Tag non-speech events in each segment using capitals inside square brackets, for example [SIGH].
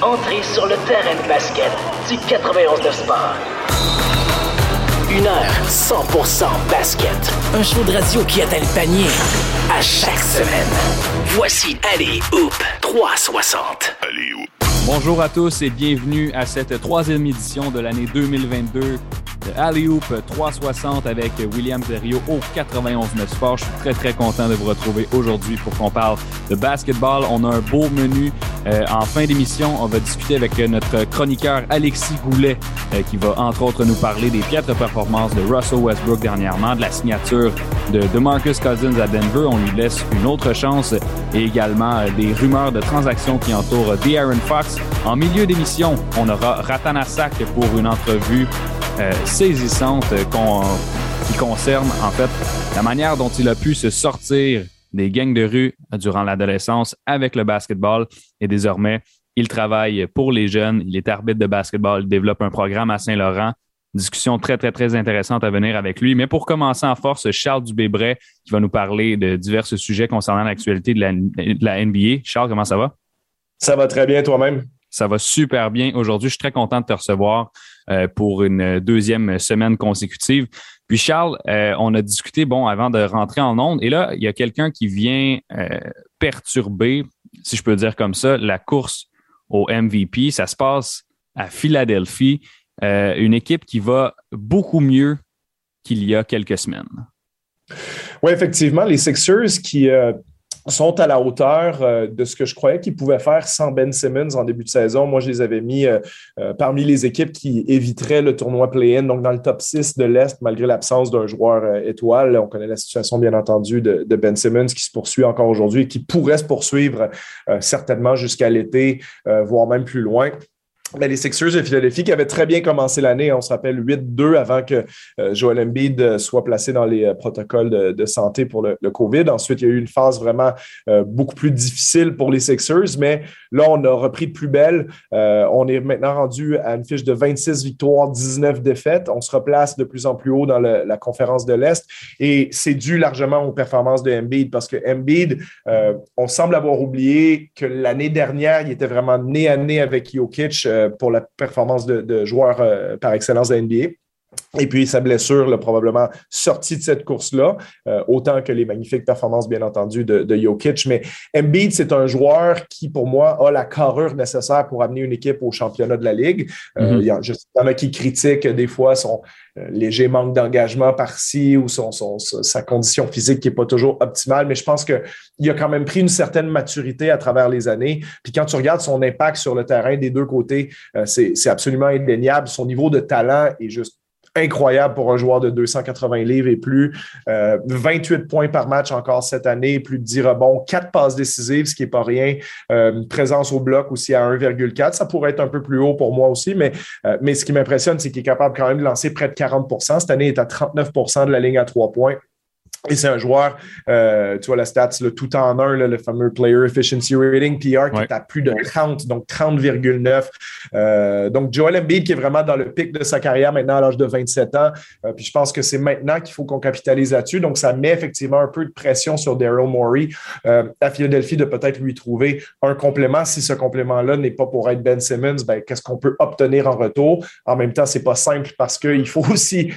Entrez sur le terrain de basket du 91 de Sport. Une heure 100% basket. Un show de radio qui atteint le panier à chaque semaine. Voici Allez Hoop 360. Allez Hoop. Bonjour à tous et bienvenue à cette troisième édition de l'année 2022 de Alley Hoop 360 avec William Zerio au 91.9 Sport. Je suis très très content de vous retrouver aujourd'hui pour qu'on parle de basketball. On a un beau menu. Euh, en fin d'émission, on va discuter avec notre chroniqueur Alexis Goulet euh, qui va entre autres nous parler des piètres performances de Russell Westbrook dernièrement, de la signature de, de Marcus Cousins à Denver. On lui laisse une autre chance et également euh, des rumeurs de transactions qui entourent De'Aaron Fox. En milieu d'émission, on aura Ratanasak pour une entrevue euh, saisissante qu'on- qui concerne en fait la manière dont il a pu se sortir des gangs de rue durant l'adolescence avec le basketball et désormais il travaille pour les jeunes, il est arbitre de basketball, il développe un programme à Saint-Laurent. Discussion très, très, très intéressante à venir avec lui. Mais pour commencer en force, Charles Dubébret qui va nous parler de divers sujets concernant l'actualité de la, de la NBA. Charles, comment ça va? Ça va très bien toi-même? Ça va super bien aujourd'hui. Je suis très content de te recevoir pour une deuxième semaine consécutive. Puis Charles, euh, on a discuté, bon, avant de rentrer en onde, et là, il y a quelqu'un qui vient euh, perturber, si je peux dire comme ça, la course au MVP. Ça se passe à Philadelphie, euh, une équipe qui va beaucoup mieux qu'il y a quelques semaines. Oui, effectivement, les Sixers qui euh, sont à la hauteur euh, de ce que je croyais qu'ils pouvaient faire sans Ben Simmons en début de saison. Moi, je les avais mis euh, euh, parmi les équipes qui éviteraient le tournoi play-in, donc dans le top 6 de l'Est, malgré l'absence d'un joueur étoile. On connaît la situation, bien entendu, de, de Ben Simmons qui se poursuit encore aujourd'hui et qui pourrait se poursuivre certainement jusqu'à l'été, voire même plus loin. Mais les Sixers de Philadelphie qui avaient très bien commencé l'année, on se rappelle 8-2 avant que euh, Joel Embiid euh, soit placé dans les euh, protocoles de, santé pour le, COVID. Ensuite, il y a eu une phase vraiment euh, beaucoup plus difficile pour les Sixers, mais là, on a repris de plus belle. On est maintenant rendu à une fiche de 26 victoires, 19 défaites. On se replace de plus en plus haut dans la conférence de l'Est et c'est dû largement aux performances de Embiid parce que Embiid, on semble avoir oublié que l'année dernière, il était vraiment nez à nez avec Jokic pour la performance de, de joueur euh, par excellence de la NBA. Et puis, sa blessure l'a probablement sorti de cette course-là, euh, autant que les magnifiques performances, bien entendu, de, de Jokic. Mais Embiid, c'est un joueur qui, pour moi, a la carrure nécessaire pour amener une équipe au championnat de la Ligue. Euh, Mhm. Il y, en- je- il y en a qui critiquent des fois son euh, léger manque d'engagement par-ci ou son, son- sa condition physique qui n'est pas toujours optimale, mais je pense qu'il a quand même pris une certaine maturité à travers les années. Puis quand tu regardes son impact sur le terrain des deux côtés, euh, c'est absolument indéniable. Son niveau de talent est juste incroyable pour un joueur de 280 livres et plus. Euh, 28 points par match encore cette année, plus de 10 rebonds, 4 passes décisives, ce qui n'est pas rien. Euh, présence au bloc aussi à 1,4. Ça pourrait être un peu plus haut pour moi aussi, mais, euh, mais ce qui m'impressionne, c'est qu'il est capable quand même de lancer près de 40% Cette année, il est à 39% de la ligne à 3 points. Et c'est un joueur, euh, tu vois la stats, le tout en un, là, le fameux Player Efficiency Rating, PR, qui Ouais. est à plus de 30, donc 30,9. Euh, donc Joel Embiid qui est vraiment dans le pic de sa carrière maintenant à l'âge de 27 ans. Euh, puis je pense que c'est maintenant qu'il faut qu'on capitalise là-dessus. Donc ça met effectivement un peu de pression sur Daryl Morey à Philadelphie de peut-être lui trouver un complément. Si ce complément-là n'est pas pour être Ben Simmons, ben, qu'est-ce qu'on peut obtenir en retour? En même temps, c'est pas simple parce qu'il faut aussi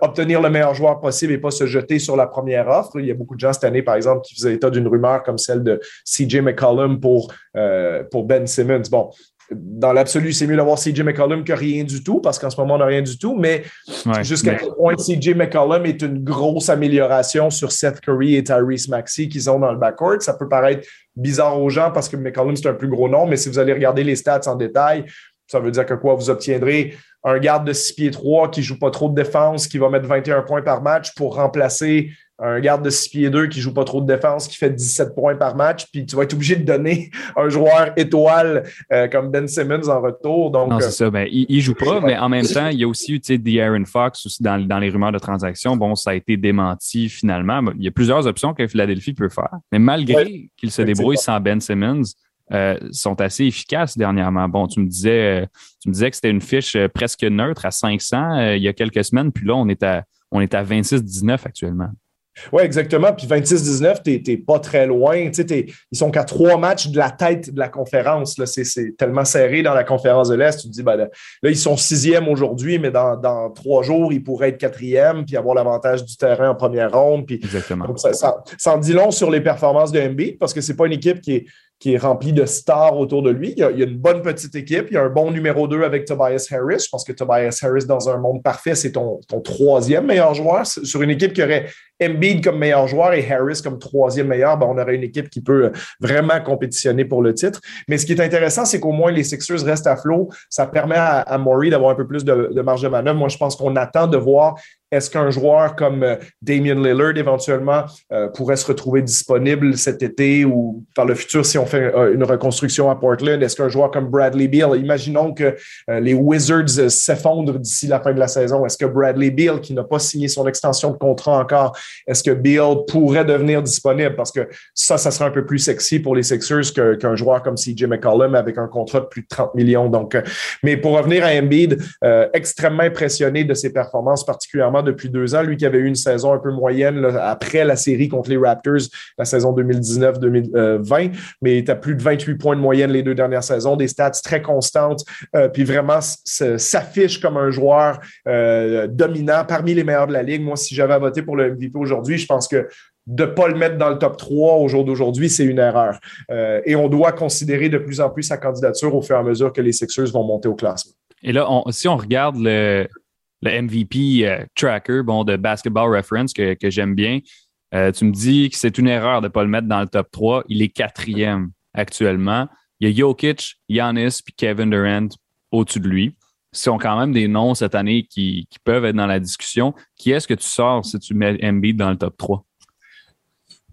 obtenir le meilleur joueur possible et pas se jeter sur la première offre. Il y a beaucoup de gens cette année, par exemple, qui faisaient état d'une rumeur comme celle de CJ McCollum pour, euh, pour Ben Simmons. Bon, dans l'absolu, c'est mieux d'avoir CJ McCollum que rien du tout, parce qu'en ce moment, on n'a rien du tout, mais Ouais. jusqu'à Mais- quel point CJ McCollum est une grosse amélioration sur Seth Curry et Tyrese Maxey qu'ils ont dans le backcourt? Ça peut paraître bizarre aux gens parce que McCollum, c'est un plus gros nom, mais si vous allez regarder les stats en détail, ça veut dire que quoi, vous obtiendrez un garde de 6 pieds 3 qui joue pas trop de défense, qui va mettre 21 points par match pour remplacer un garde de 6 pieds 2 qui joue pas trop de défense, qui fait 17 points par match, puis tu vas être obligé de donner [LAUGHS] un joueur étoile euh, comme Ben Simmons en retour. Donc, Non, euh, c'est ça. Ben, il, il joue pas, mais en même temps, il y a aussi eu, De'Aaron Fox aussi dans, dans les rumeurs de transactions. Bon, ça a été démenti finalement. Il y a plusieurs options que Philadelphie peut faire. Mais malgré qu'il se débrouille sans Ben Simmons, euh, sont assez efficaces dernièrement. Bon, tu me disais, euh, tu me disais que c'était une fiche euh, presque neutre à 500 euh, il y a quelques semaines, puis là, on est à, on est à 26-19 actuellement. Oui, exactement. Puis 26-19, tu n'es pas très loin. ils sont qu'à trois matchs de la tête de la conférence. C'est tellement serré dans la conférence de l'Est. Tu te dis, ben, là, ils sont sixième aujourd'hui, mais dans, trois jours, ils pourraient être quatrième puis avoir l'avantage du terrain en première ronde. Puis, exactement. ça, ça, en dit long sur les performances de MB parce que c'est pas une équipe qui est qui est rempli de stars autour de lui. Il y, a, une bonne petite équipe. Il y a un bon numéro 2 avec Tobias Harris. Je pense que Tobias Harris, dans un monde parfait, c'est ton, ton, troisième meilleur joueur. Sur une équipe qui aurait Embiid comme meilleur joueur et Harris comme troisième meilleur, ben on aurait une équipe qui peut vraiment compétitionner pour le titre. Mais ce qui est intéressant, c'est qu'au moins les Sixers restent à flot. Ça permet à, à Maury d'avoir un peu plus de, marge de manœuvre. Moi, je pense qu'on attend de voir est-ce qu'un joueur comme euh, Damian Lillard, éventuellement, euh, pourrait se retrouver disponible cet été ou par le futur si on fait euh, une reconstruction à Portland? Est-ce qu'un joueur comme Bradley Beal, imaginons que les Wizards s'effondrent d'ici la fin de la saison, est-ce que Bradley Beal, qui n'a pas signé son extension de contrat encore, est-ce que Beal pourrait devenir disponible? Parce que ça, ça serait un peu plus sexy pour les Sixers qu'un joueur comme CJ McCollum avec un contrat de plus de 30 millions. Donc, mais pour revenir à Embiid, extrêmement impressionné de ses performances, particulièrement depuis deux ans. Lui qui avait eu une saison un peu moyenne après la série contre les Raptors, la saison 2019-2020, mais il a plus de 28 points de moyenne les deux dernières saisons, des stats très constantes, euh, puis vraiment s'affiche comme un joueur euh, dominant parmi les meilleurs de la Ligue. Moi, si j'avais à voter pour le MVP aujourd'hui, je pense que de ne pas le mettre dans le top 3 au jour d'aujourd'hui, c'est une erreur. Euh, et on doit considérer de plus en plus sa candidature au fur et à mesure que les Sixers vont monter au classement. Et là, si on regarde le, MVP euh, tracker bon, de Basketball Reference que, j'aime bien. Euh, tu me dis que c'est une erreur de ne pas le mettre dans le top 3. Il est quatrième actuellement. Il y a Jokic, Giannis puis Kevin Durant au-dessus de lui. Sont quand même des noms cette année qui, peuvent être dans la discussion. Qui est-ce que tu sors si tu mets Embiid dans le top 3?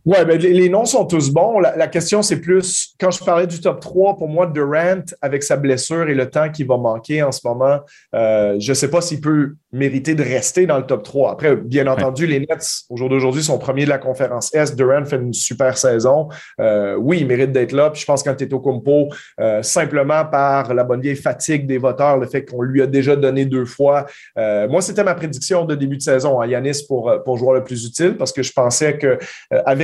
Oui, ben, les, noms sont tous bons. La, question, c'est plus, quand je parlais du top 3, pour moi, Durant, avec sa blessure et le temps qui va manquer en ce moment, euh, je ne sais pas s'il peut mériter de rester dans le top 3. Après, bien entendu, les Nets, au jour d'aujourd'hui, sont premiers de la conférence S. Durant fait une super saison. Euh, oui, il mérite d'être là. Puis je pense qu'un Teto Kumpo, euh, simplement par la bonne vieille fatigue des voteurs, le fait qu'on lui a déjà donné deux fois. moi, c'était ma prédiction de début de saison à Yanis pour, pour joueur le plus utile parce que je pensais que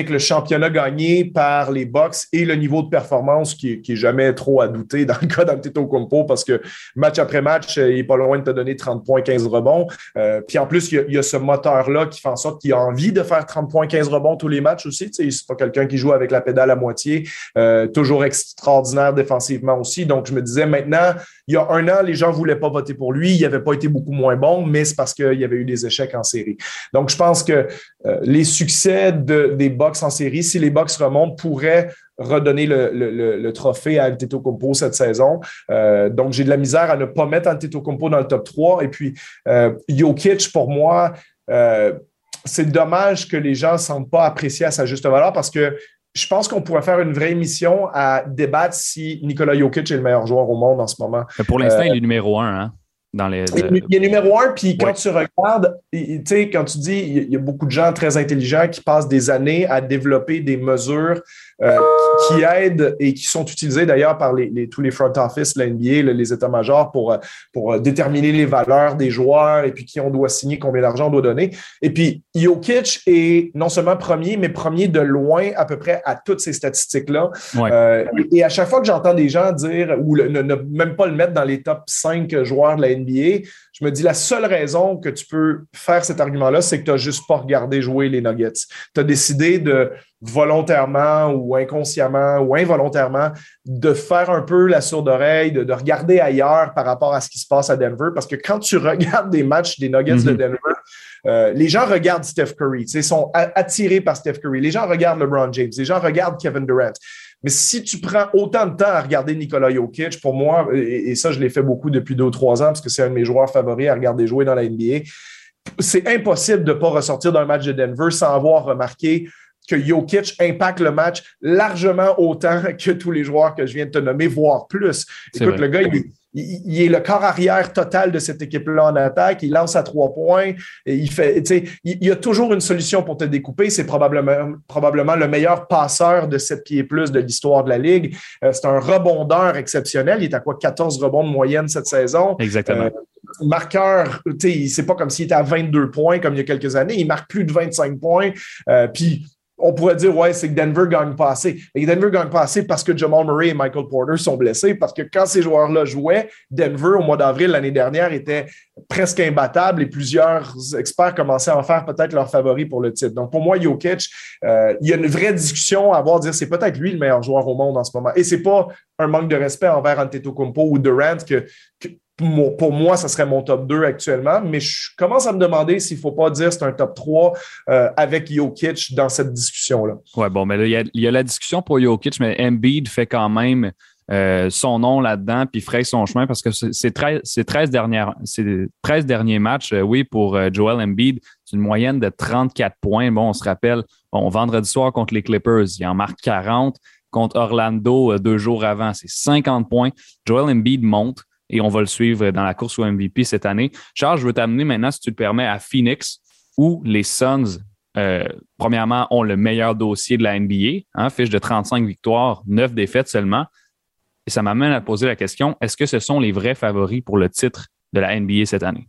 le championnat gagné par les Bucks et le niveau de performance qui, qui est jamais trop à douter dans le cas d'Antetokounmpo parce que match après match, euh, il n'est pas loin de te donner 30 points, 15 rebonds. Euh, puis en plus, il y a, ce moteur-là qui fait en sorte qu'il a envie de faire 30 points, 15 rebonds tous les matchs aussi. Tu c'est pas quelqu'un qui joue avec la pédale à moitié. Euh, toujours extraordinaire défensivement aussi. Donc, je me disais maintenant, il y a un an, les gens voulaient pas voter pour lui. Il n'avait pas été beaucoup moins bon, mais c'est parce qu'il y avait eu des échecs en série. Donc, je pense que les succès de, des Bucks en série, si les Bucks remontent, pourraient redonner le, trophée à Antetokounmpo cette saison. Euh, donc, j'ai de la misère à ne pas mettre Antetokounmpo dans le top 3. Et puis, euh, Jokic, pour moi, euh, c'est dommage que les gens ne semblent pas apprécier à sa juste valeur parce que je pense qu'on pourrait faire une vraie émission à débattre si Nicolas Jokic est le meilleur joueur au monde en ce moment. pour l'instant, il est numéro un. Hein? Il est numéro un, puis quand tu regardes, tu sais, quand tu dis, il y a beaucoup de gens très intelligents qui passent des années à développer des mesures euh, qui aident et qui sont utilisés d'ailleurs par les, tous les front office, la NBA, les états-majors pour, euh, pour euh, déterminer les valeurs des joueurs et puis qui on doit signer, combien d'argent on doit donner. Et puis, Jokic est non seulement premier, mais premier de loin à peu près à toutes ces statistiques-là. et, à chaque fois que j'entends des gens dire, ou ne, même pas le mettre dans les top 5 joueurs de la NBA, je me dis la seule raison que tu peux faire cet argument-là, c'est que tu n'as juste pas regardé jouer les Nuggets. Tu as décidé de volontairement ou inconsciemment ou involontairement de faire un peu la sourde oreille, de, regarder ailleurs par rapport à ce qui se passe à Denver. Parce que quand tu regardes des matchs des Nuggets de mhm. Denver, euh, les gens regardent Steph Curry, ils sont attirés par Steph Curry. Les gens regardent LeBron James, les gens regardent Kevin Durant. Mais si tu prends autant de temps à regarder Nikola Jokic, pour moi, et, et ça, je l'ai fait beaucoup depuis deux ou trois ans parce que c'est un de mes joueurs favoris à regarder jouer dans la NBA, c'est impossible de ne pas ressortir d'un match de Denver sans avoir remarqué que Jokic impacte le match largement autant que tous les joueurs que je viens de te nommer, voire plus. Écoute, le gars, il, est le corps arrière total de cette équipe-là en attaque. Il lance à trois points. Et il fait, il, y a toujours une solution pour te découper. C'est probablement, probablement le meilleur passeur de 7 pieds plus de l'histoire de la Ligue. Euh, c'est un rebondeur exceptionnel. Il est à quoi 14 rebonds de moyenne cette saison? Exactement. Euh, marqueur, c'est pas comme s'il était à 22 points comme il y a quelques années. Il marque plus de 25 points. Euh, puis on pourrait dire, ouais, c'est que Denver gagne pas assez. Et Denver gagne pas assez parce que Jamal Murray et Michael Porter sont blessés, parce que quand ces joueurs-là jouaient, Denver, au mois d'avril l'année dernière, était presque imbattable et plusieurs experts commençaient à en faire peut-être leur favori pour le titre. Donc, pour moi, Jokic, euh, il y a une vraie discussion à avoir, dire c'est peut-être lui le meilleur joueur au monde en ce moment. Et c'est pas un manque de respect envers Antetokounmpo ou Durant que, que pour moi, ça serait mon top 2 actuellement, mais je commence à me demander s'il ne faut pas dire c'est un top 3 euh, avec Jokic dans cette discussion-là. Oui, bon, mais là, il y, a, la discussion pour Jokic, mais Embiid fait quand même euh, son nom là-dedans, puis fraye son chemin parce que c'est 13, 13, dernières, 13 derniers matchs, euh, oui, pour Joel Embiid, c'est une moyenne de 34 points. Bon, on se rappelle, bon, vendredi soir contre les Clippers, il en marque 40. Contre Orlando, deux jours avant, c'est 50 points. Joel Embiid monte et on va le suivre dans la course au MVP cette année. Charles, je veux t'amener maintenant, si tu le permets, à Phoenix, où les Suns, euh, premièrement, ont le meilleur dossier de la NBA, hein, fiche de 35 victoires, 9 défaites seulement. Et ça m'amène à poser la question, est-ce que ce sont les vrais favoris pour le titre de la NBA cette année?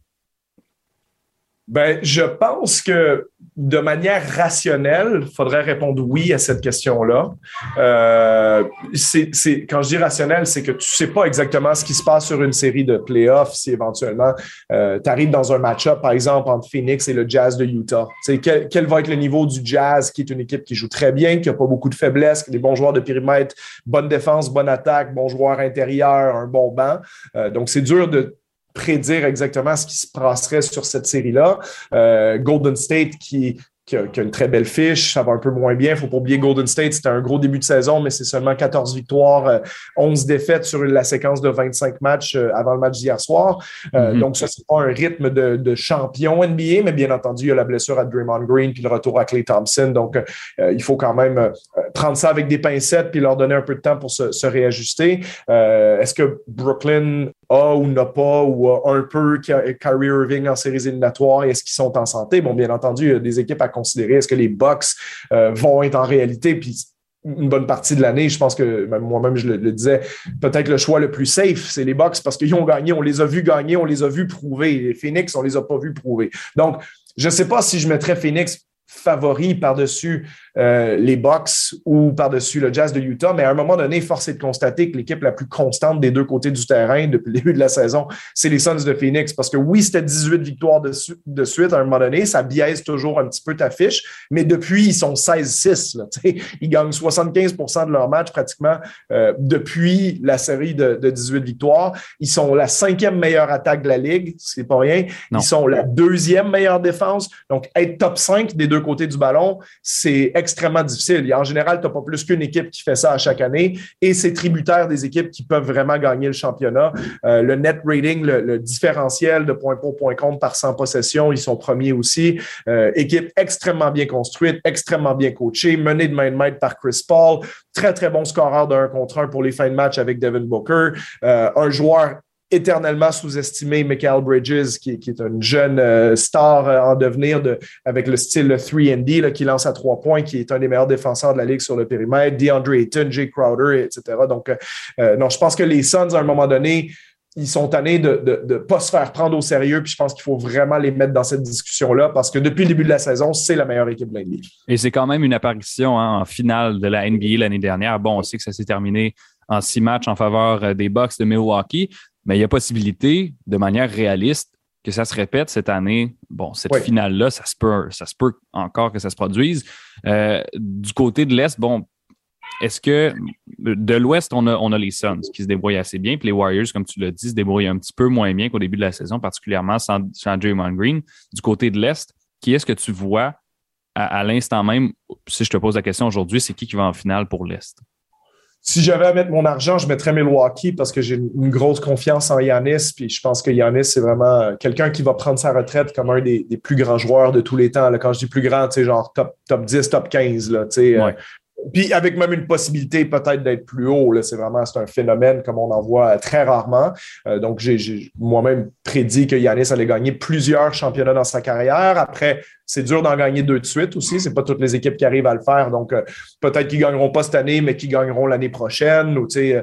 Ben, je pense que de manière rationnelle, il faudrait répondre oui à cette question-là. Euh, c'est, quand je dis rationnel, c'est que tu sais pas exactement ce qui se passe sur une série de playoffs si éventuellement euh, tu arrives dans un match-up, par exemple, entre Phoenix et le Jazz de Utah. Quel, quel va être le niveau du Jazz, qui est une équipe qui joue très bien, qui n'a pas beaucoup de faiblesses, qui a des bons joueurs de périmètre, bonne défense, bonne attaque, bon joueur intérieur, un bon banc. Euh, donc, c'est dur de prédire exactement ce qui se passerait sur cette série-là. Euh, Golden State qui qui a, une très belle fiche. Ça va un peu moins bien. Il ne faut pas oublier Golden State. C'était un gros début de saison, mais c'est seulement 14 victoires, 11 euh, défaites sur la séquence de 25 matchs euh, avant le match d'hier soir. Euh, mm-hmm. Donc, ça, c'est pas un rythme de, champion NBA, mais bien entendu, il y a la blessure à Draymond Green puis le retour à Clay Thompson. Donc, il faut quand même prendre ça avec des pincettes puis leur donner un peu de temps pour se, réajuster. Est-ce que Brooklyn a ou n'a pas ou un peu Kyrie Irving en séries éliminatoires? Est-ce qu'ils sont en santé? Bon, bien entendu, il y a des équipes à considérer. Est-ce que les Bucks euh, vont être en réalité? Puis une bonne partie de l'année, je pense que moi-même, je le, disais, peut-être le choix le plus safe, c'est les Bucks parce qu'ils ont gagné, on les a vus gagner, on les a vus prouver. Les Phoenix, on les a pas vus prouver. Donc, je ne sais pas si je mettrais Phoenix favori par-dessus euh, les Bucks ou par-dessus le Jazz de Utah, mais à un moment donné, force est de constater que l'équipe la plus constante des deux côtés du terrain depuis le début de la saison, c'est les Suns de Phoenix. Parce que oui, c'était 18 victoires de, de, suite à un moment donné, ça biaise toujours un petit peu ta fiche, mais depuis, ils sont 16-6. Ils gagnent 75% de leurs matchs pratiquement euh, depuis la série de, de, 18 victoires. Ils sont la cinquième meilleure attaque de la Ligue, c'est pas rien. Ils sont la deuxième meilleure défense. Donc, être top 5 des deux côtés du ballon, c'est extrêmement difficile. en général, tu n'as pas plus qu'une équipe qui fait ça à chaque année et c'est tributaire des équipes qui peuvent vraiment gagner le championnat. Euh, le net rating, le, différentiel de points pour, points contre par 100 possessions, ils sont premiers aussi. Euh, équipe extrêmement bien construite, extrêmement bien coachée, menée de main de maître par Chris Paul. Très, très bon scoreur de 1 contre 1 pour les fins de match avec Devin Booker. Euh, un joueur éternellement sous-estimé Michael Bridges, qui, est une jeune euh, star euh, en devenir de, avec le style 3D qui lance à trois points, qui est un des meilleurs défenseurs de la ligue sur le périmètre, DeAndre Ayton, Jay Crowder, etc. Donc, euh, non, je pense que les Suns, à un moment donné, ils sont tannés de ne pas se faire prendre au sérieux, puis je pense qu'il faut vraiment les mettre dans cette discussion-là parce que depuis le début de la saison, c'est la meilleure équipe de la NBA. Et c'est quand même une apparition hein, en finale de la NBA l'année dernière. Bon, on sait que ça s'est terminé en six matchs en faveur des Bucks de Milwaukee, mais il y a possibilité, de manière réaliste, que ça se répète cette année. Bon, cette finale-là, ça se peut, ça se peut encore que ça se produise. Euh, du côté de l'Est, bon, est-ce que de l'Ouest, on a, on a les Suns qui se débrouillent assez bien, puis les Warriors, comme tu l'as dit, se débrouillent un petit peu moins bien qu'au début de la saison, particulièrement sans, sans Draymond Green. Du côté de l'Est, qui est-ce que tu vois à, à l'instant même, si je te pose la question aujourd'hui, c'est qui qui va en finale pour l'Est? Si j'avais à mettre mon argent, je mettrais Milwaukee parce que j'ai une, grosse confiance en Yanis. Puis je pense que Yanis, c'est vraiment quelqu'un qui va prendre sa retraite comme un des, plus grands joueurs de tous les temps. Là. Quand je dis plus grand, tu genre top, top 10, top 15. Là, euh, puis avec même une possibilité peut-être d'être plus haut. C'est vraiment c'est un phénomène comme on en voit très rarement. Euh, donc, j'ai moi-même prédit que Yanis allait gagner plusieurs championnats dans sa carrière. Après, c'est dur d'en gagner deux de suite aussi. C'est pas toutes les équipes qui arrivent à le faire. Donc, euh, peut-être qu'ils gagneront pas cette année, mais qu'ils gagneront l'année prochaine. Ou, euh,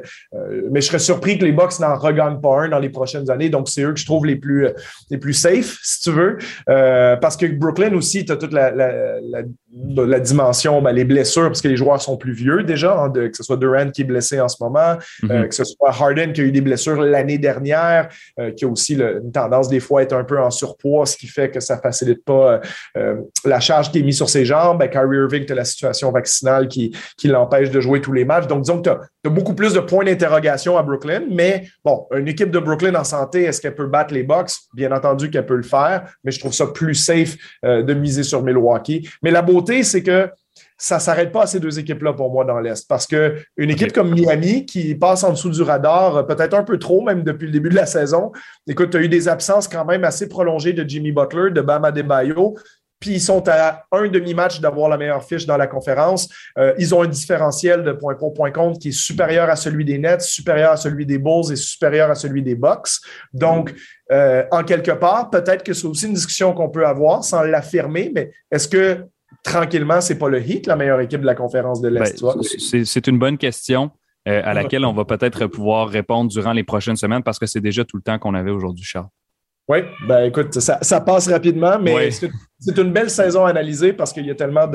mais je serais surpris que les Bucks n'en regagnent pas un dans les prochaines années. Donc, c'est eux que je trouve les plus, les plus safe, [LAUGHS] si tu veux. parce que Brooklyn aussi, tu as toute la, la, la, dimension, ben, les blessures, parce que les joueurs sont plus vieux déjà, hein, de, que ce soit Durant qui est blessé en ce moment, mm-hmm. que ce soit Harden qui a eu des blessures l'année dernière, qui a aussi une tendance des fois à être un peu en surpoids, ce qui fait que ça facilite pas euh, la charge qui est mise sur ses jambes. Ben, Kyrie Irving, tu as la situation vaccinale qui, qui l'empêche de jouer tous les matchs. Donc, disons que tu as, beaucoup plus de points d'interrogation à Brooklyn. Mais bon, une équipe de Brooklyn en santé, est-ce qu'elle peut battre les Bucks? Bien entendu qu'elle peut le faire, mais je trouve ça plus safe euh, de miser sur Milwaukee. Mais la beauté, c'est que ça ne s'arrête pas à ces deux équipes-là pour moi dans l'Est. Parce qu'une équipe comme Miami, qui passe en dessous du radar, euh, peut-être un peu trop, même depuis le début de la saison, écoute, tu as eu des absences quand même assez prolongées de Jimmy Butler, de Bama Debayo puis ils sont à un demi-match d'avoir la meilleure fiche dans la conférence. Euh, ils ont un différentiel de point pour, point contre qui est supérieur à celui des Nets, supérieur à celui des Bulls et supérieur à celui des Bucks. Donc, euh, en quelque part, peut-être que c'est aussi une discussion qu'on peut avoir sans l'affirmer, mais est-ce que tranquillement, c'est pas le Heat, la meilleure équipe de la conférence de l'Est? Ben, c'est une bonne question. Euh, à laquelle on va peut-être pouvoir répondre durant les prochaines semaines parce que c'est déjà tout le temps qu'on avait aujourd'hui, Charles. Oui, ben écoute, ça, ça passe rapidement, mais c'est une belle saison à analyser parce qu'il y a tellement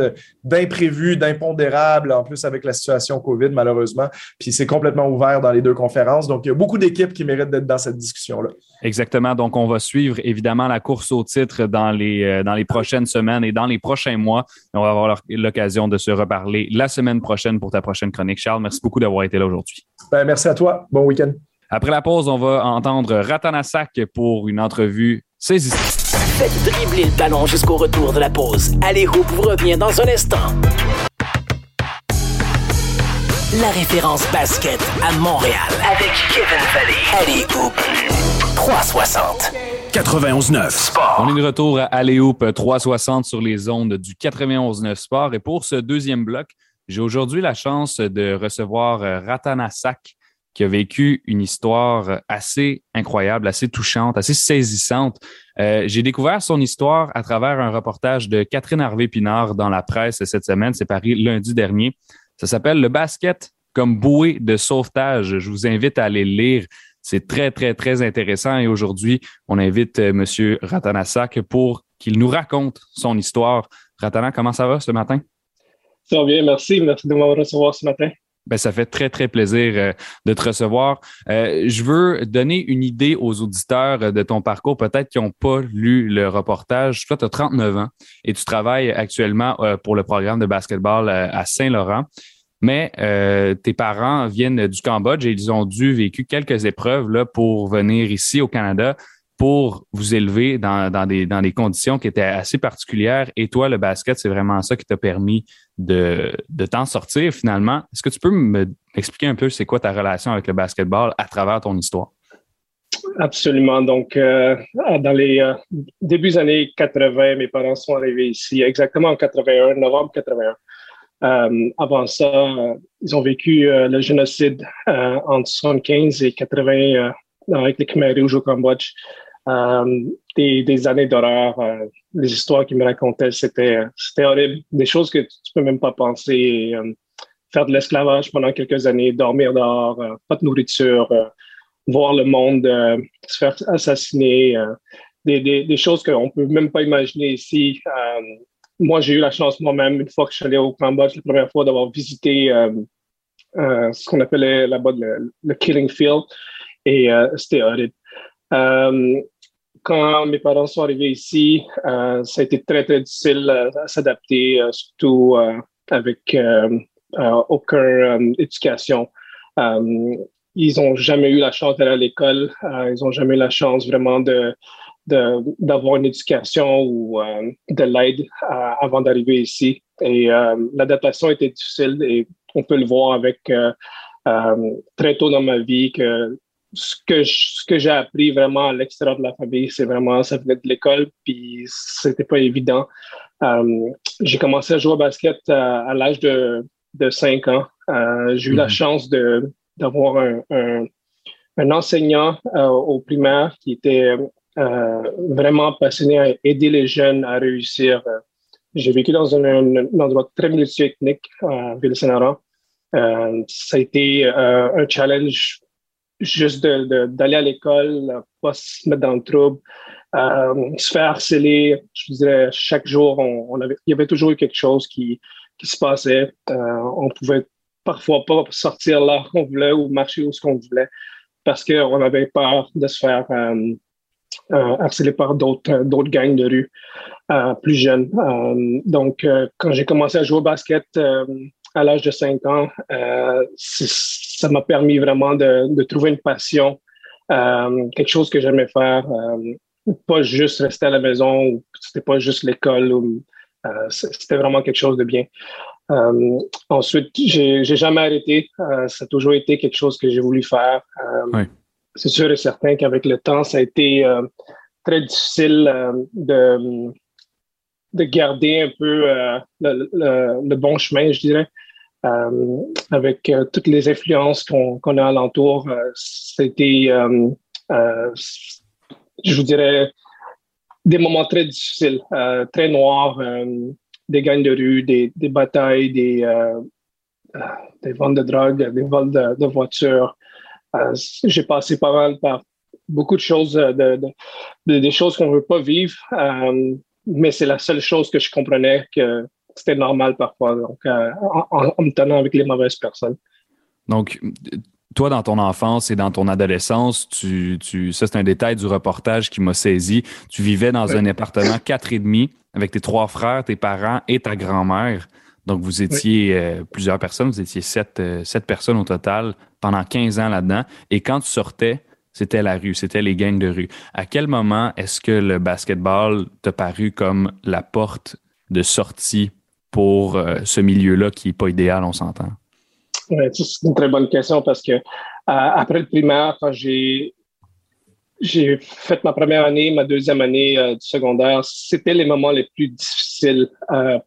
d'imprévus, d'impondérables, en plus avec la situation COVID, malheureusement. Puis c'est complètement ouvert dans les deux conférences. Donc, il y a beaucoup d'équipes qui méritent d'être dans cette discussion-là. Exactement. Donc, on va suivre évidemment la course au titre dans les, euh, dans les prochaines semaines et dans les prochains mois. On va avoir l'occasion de se reparler la semaine prochaine pour ta prochaine chronique. Charles, merci beaucoup d'avoir été là aujourd'hui. Ben, merci à toi. Bon week-end. Après la pause, on va entendre Ratanasak pour une entrevue saisissante. Faites dribbler le ballon jusqu'au retour de la pause. Allez Hoop vous revient dans un instant. La référence basket à Montréal avec Kevin Valley. Allez Hoop 360. 91.9 Sport. On est de retour à Aléoupe 360 sur les ondes du 91.9 Sport. Et pour ce deuxième bloc, j'ai aujourd'hui la chance de recevoir Ratanasak qui a vécu une histoire assez incroyable, assez touchante, assez saisissante. Euh, j'ai découvert son histoire à travers un reportage de Catherine Harvey-Pinard dans la presse cette semaine. C'est paru lundi dernier. Ça s'appelle Le basket comme bouée de sauvetage. Je vous invite à aller le lire. C'est très, très, très intéressant. Et aujourd'hui, on invite euh, M. Ratanasak pour qu'il nous raconte son histoire. Ratana, comment ça va ce matin? Ça va bien, merci. Merci de m'avoir recevoir ce matin. Ben, ça fait très, très plaisir euh, de te recevoir. Euh, je veux donner une idée aux auditeurs euh, de ton parcours, peut-être qui n'ont pas lu le reportage. Toi, tu as 39 ans et tu travailles actuellement pour le programme de basketball à Saint-Laurent. Mais tes parents viennent du Cambodge et ils ont dû vécu quelques épreuves là, pour venir ici au Canada pour vous élever dans, dans, des, dans des conditions qui étaient assez particulières. Et toi, le basket, c'est vraiment ça qui t'a permis de, de t'en sortir finalement. Est-ce que tu peux m'expliquer un peu c'est quoi ta relation avec le basketball à travers ton histoire? Absolument. Donc, euh, dans les euh, débuts années 80, mes parents sont arrivés ici, exactement en 81, novembre 81. Euh, avant ça, ils ont vécu le génocide entre 75 et 80 avec les Khmer Rouges au Cambodge. Euh, des, années d'horreur. Euh, les histoires qu'ils me racontaient, c'était, horrible. Des choses que tu peux même pas penser. Euh, faire de l'esclavage pendant quelques années, dormir dehors, pas de nourriture, voir le monde se faire assassiner. Des, des, choses qu'on peut même pas imaginer ici. moi, j'ai eu la chance moi-même, une fois que je suis allé au Cambodge, la première fois, d'avoir visité ce qu'on appelait là-bas le, le, Killing Field. Et c'était horrible quand mes parents sont arrivés ici, euh, ça a été très, très difficile euh, à s'adapter, euh, surtout avec aucune éducation. ils n'ont jamais eu la chance d'aller à l'école. ils n'ont jamais eu la chance vraiment de d'avoir une éducation ou de l'aide avant d'arriver ici. Et l'adaptation était difficile et on peut le voir avec très tôt dans ma vie que ce que ce que j'ai appris vraiment à l'extérieur de la famille, c'est vraiment ça venait de l'école, puis c'était pas évident. Euh, j'ai commencé à jouer au basket à, l'âge de, de 5 ans. Euh, j'ai eu la mhm. chance de d'avoir un, un, un, enseignant euh, au primaire qui était vraiment passionné à aider les jeunes à réussir. J'ai vécu dans un, endroit très multi-ethnique à Ville-Saint-Laurent. ça a été un challenge juste d'aller à l'école, pas se mettre dans le trouble, euh, se faire harceler. Je dirais, chaque jour, il y avait toujours quelque chose qui, se passait. Euh, on pouvait parfois pas sortir là où on voulait ou marcher où ce qu'on voulait parce qu'on avait peur de se faire euh, harceler par d'autres d'autres gangs de rue plus jeunes. donc, quand j'ai commencé à jouer au basket à l'âge de 5 ans, ça m'a permis vraiment de, de, trouver une passion, quelque chose que j'aimais faire pas juste rester à la maison, c'était pas juste l'école, euh, c'était vraiment quelque chose de bien. Euh, ensuite, j'ai jamais arrêté. Euh, ça a toujours été quelque chose que j'ai voulu faire. C'est sûr et certain qu'avec le temps, ça a été très difficile de, de garder un peu le, bon chemin, je dirais. avec toutes les influences qu'on a alentour, c'était je vous dirais, des moments très difficiles, euh, très noirs, euh, des gangs de rue, des, batailles, des, euh, ventes de drogue, des vols de, voitures. J'ai passé pas mal par beaucoup de choses, de, des choses qu'on ne veut pas vivre, mais c'est la seule chose que je comprenais que c'était normal parfois, donc en, en, me tenant avec les mauvaises personnes. Donc, toi, dans ton enfance et dans ton adolescence, tu, tu ça c'est un détail du reportage qui m'a saisi. Tu vivais dans un appartement quatre et demi avec tes trois frères, tes parents et ta grand-mère. Donc vous étiez euh, plusieurs personnes, vous étiez sept, euh, sept personnes au total pendant 15 ans là-dedans. Et quand tu sortais, c'était la rue, c'était les gangs de rue. À quel moment est-ce que le basketball t'a paru comme la porte de sortie pour euh, ce milieu-là qui n'est pas idéal, on s'entend? c'est une très bonne question parce que euh, après le primaire, quand j'ai fait ma première année, ma deuxième année euh, du secondaire, c'était les moments les plus difficiles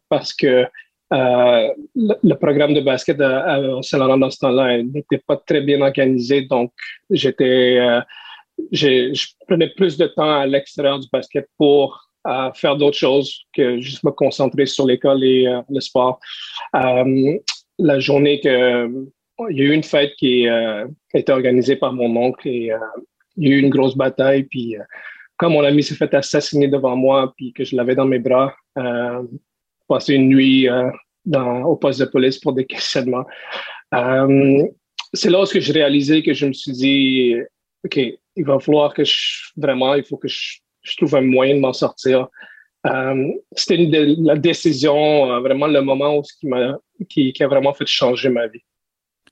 parce que le, programme de basket au Saint-Laurent dans ce temps-là n'était pas très bien organisé, donc j'étais, je prenais plus de temps à l'extérieur du basket pour faire d'autres choses que juste me concentrer sur l'école et le sport la journée que il y a eu une fête qui, euh, a été organisée par mon oncle et euh, il y a eu une grosse bataille. Puis, euh, quand mon ami s'est fait assassiner devant moi, puis que je l'avais dans mes bras, passé une nuit dans, au poste de police pour des questionnements. c'est là où j'ai réalisé que je me suis dit, OK, il va falloir que je, vraiment, il faut que je, trouve un moyen de m'en sortir. Euh, c'était la décision, euh, vraiment le moment où qui, m'a, qui, a vraiment fait changer ma vie.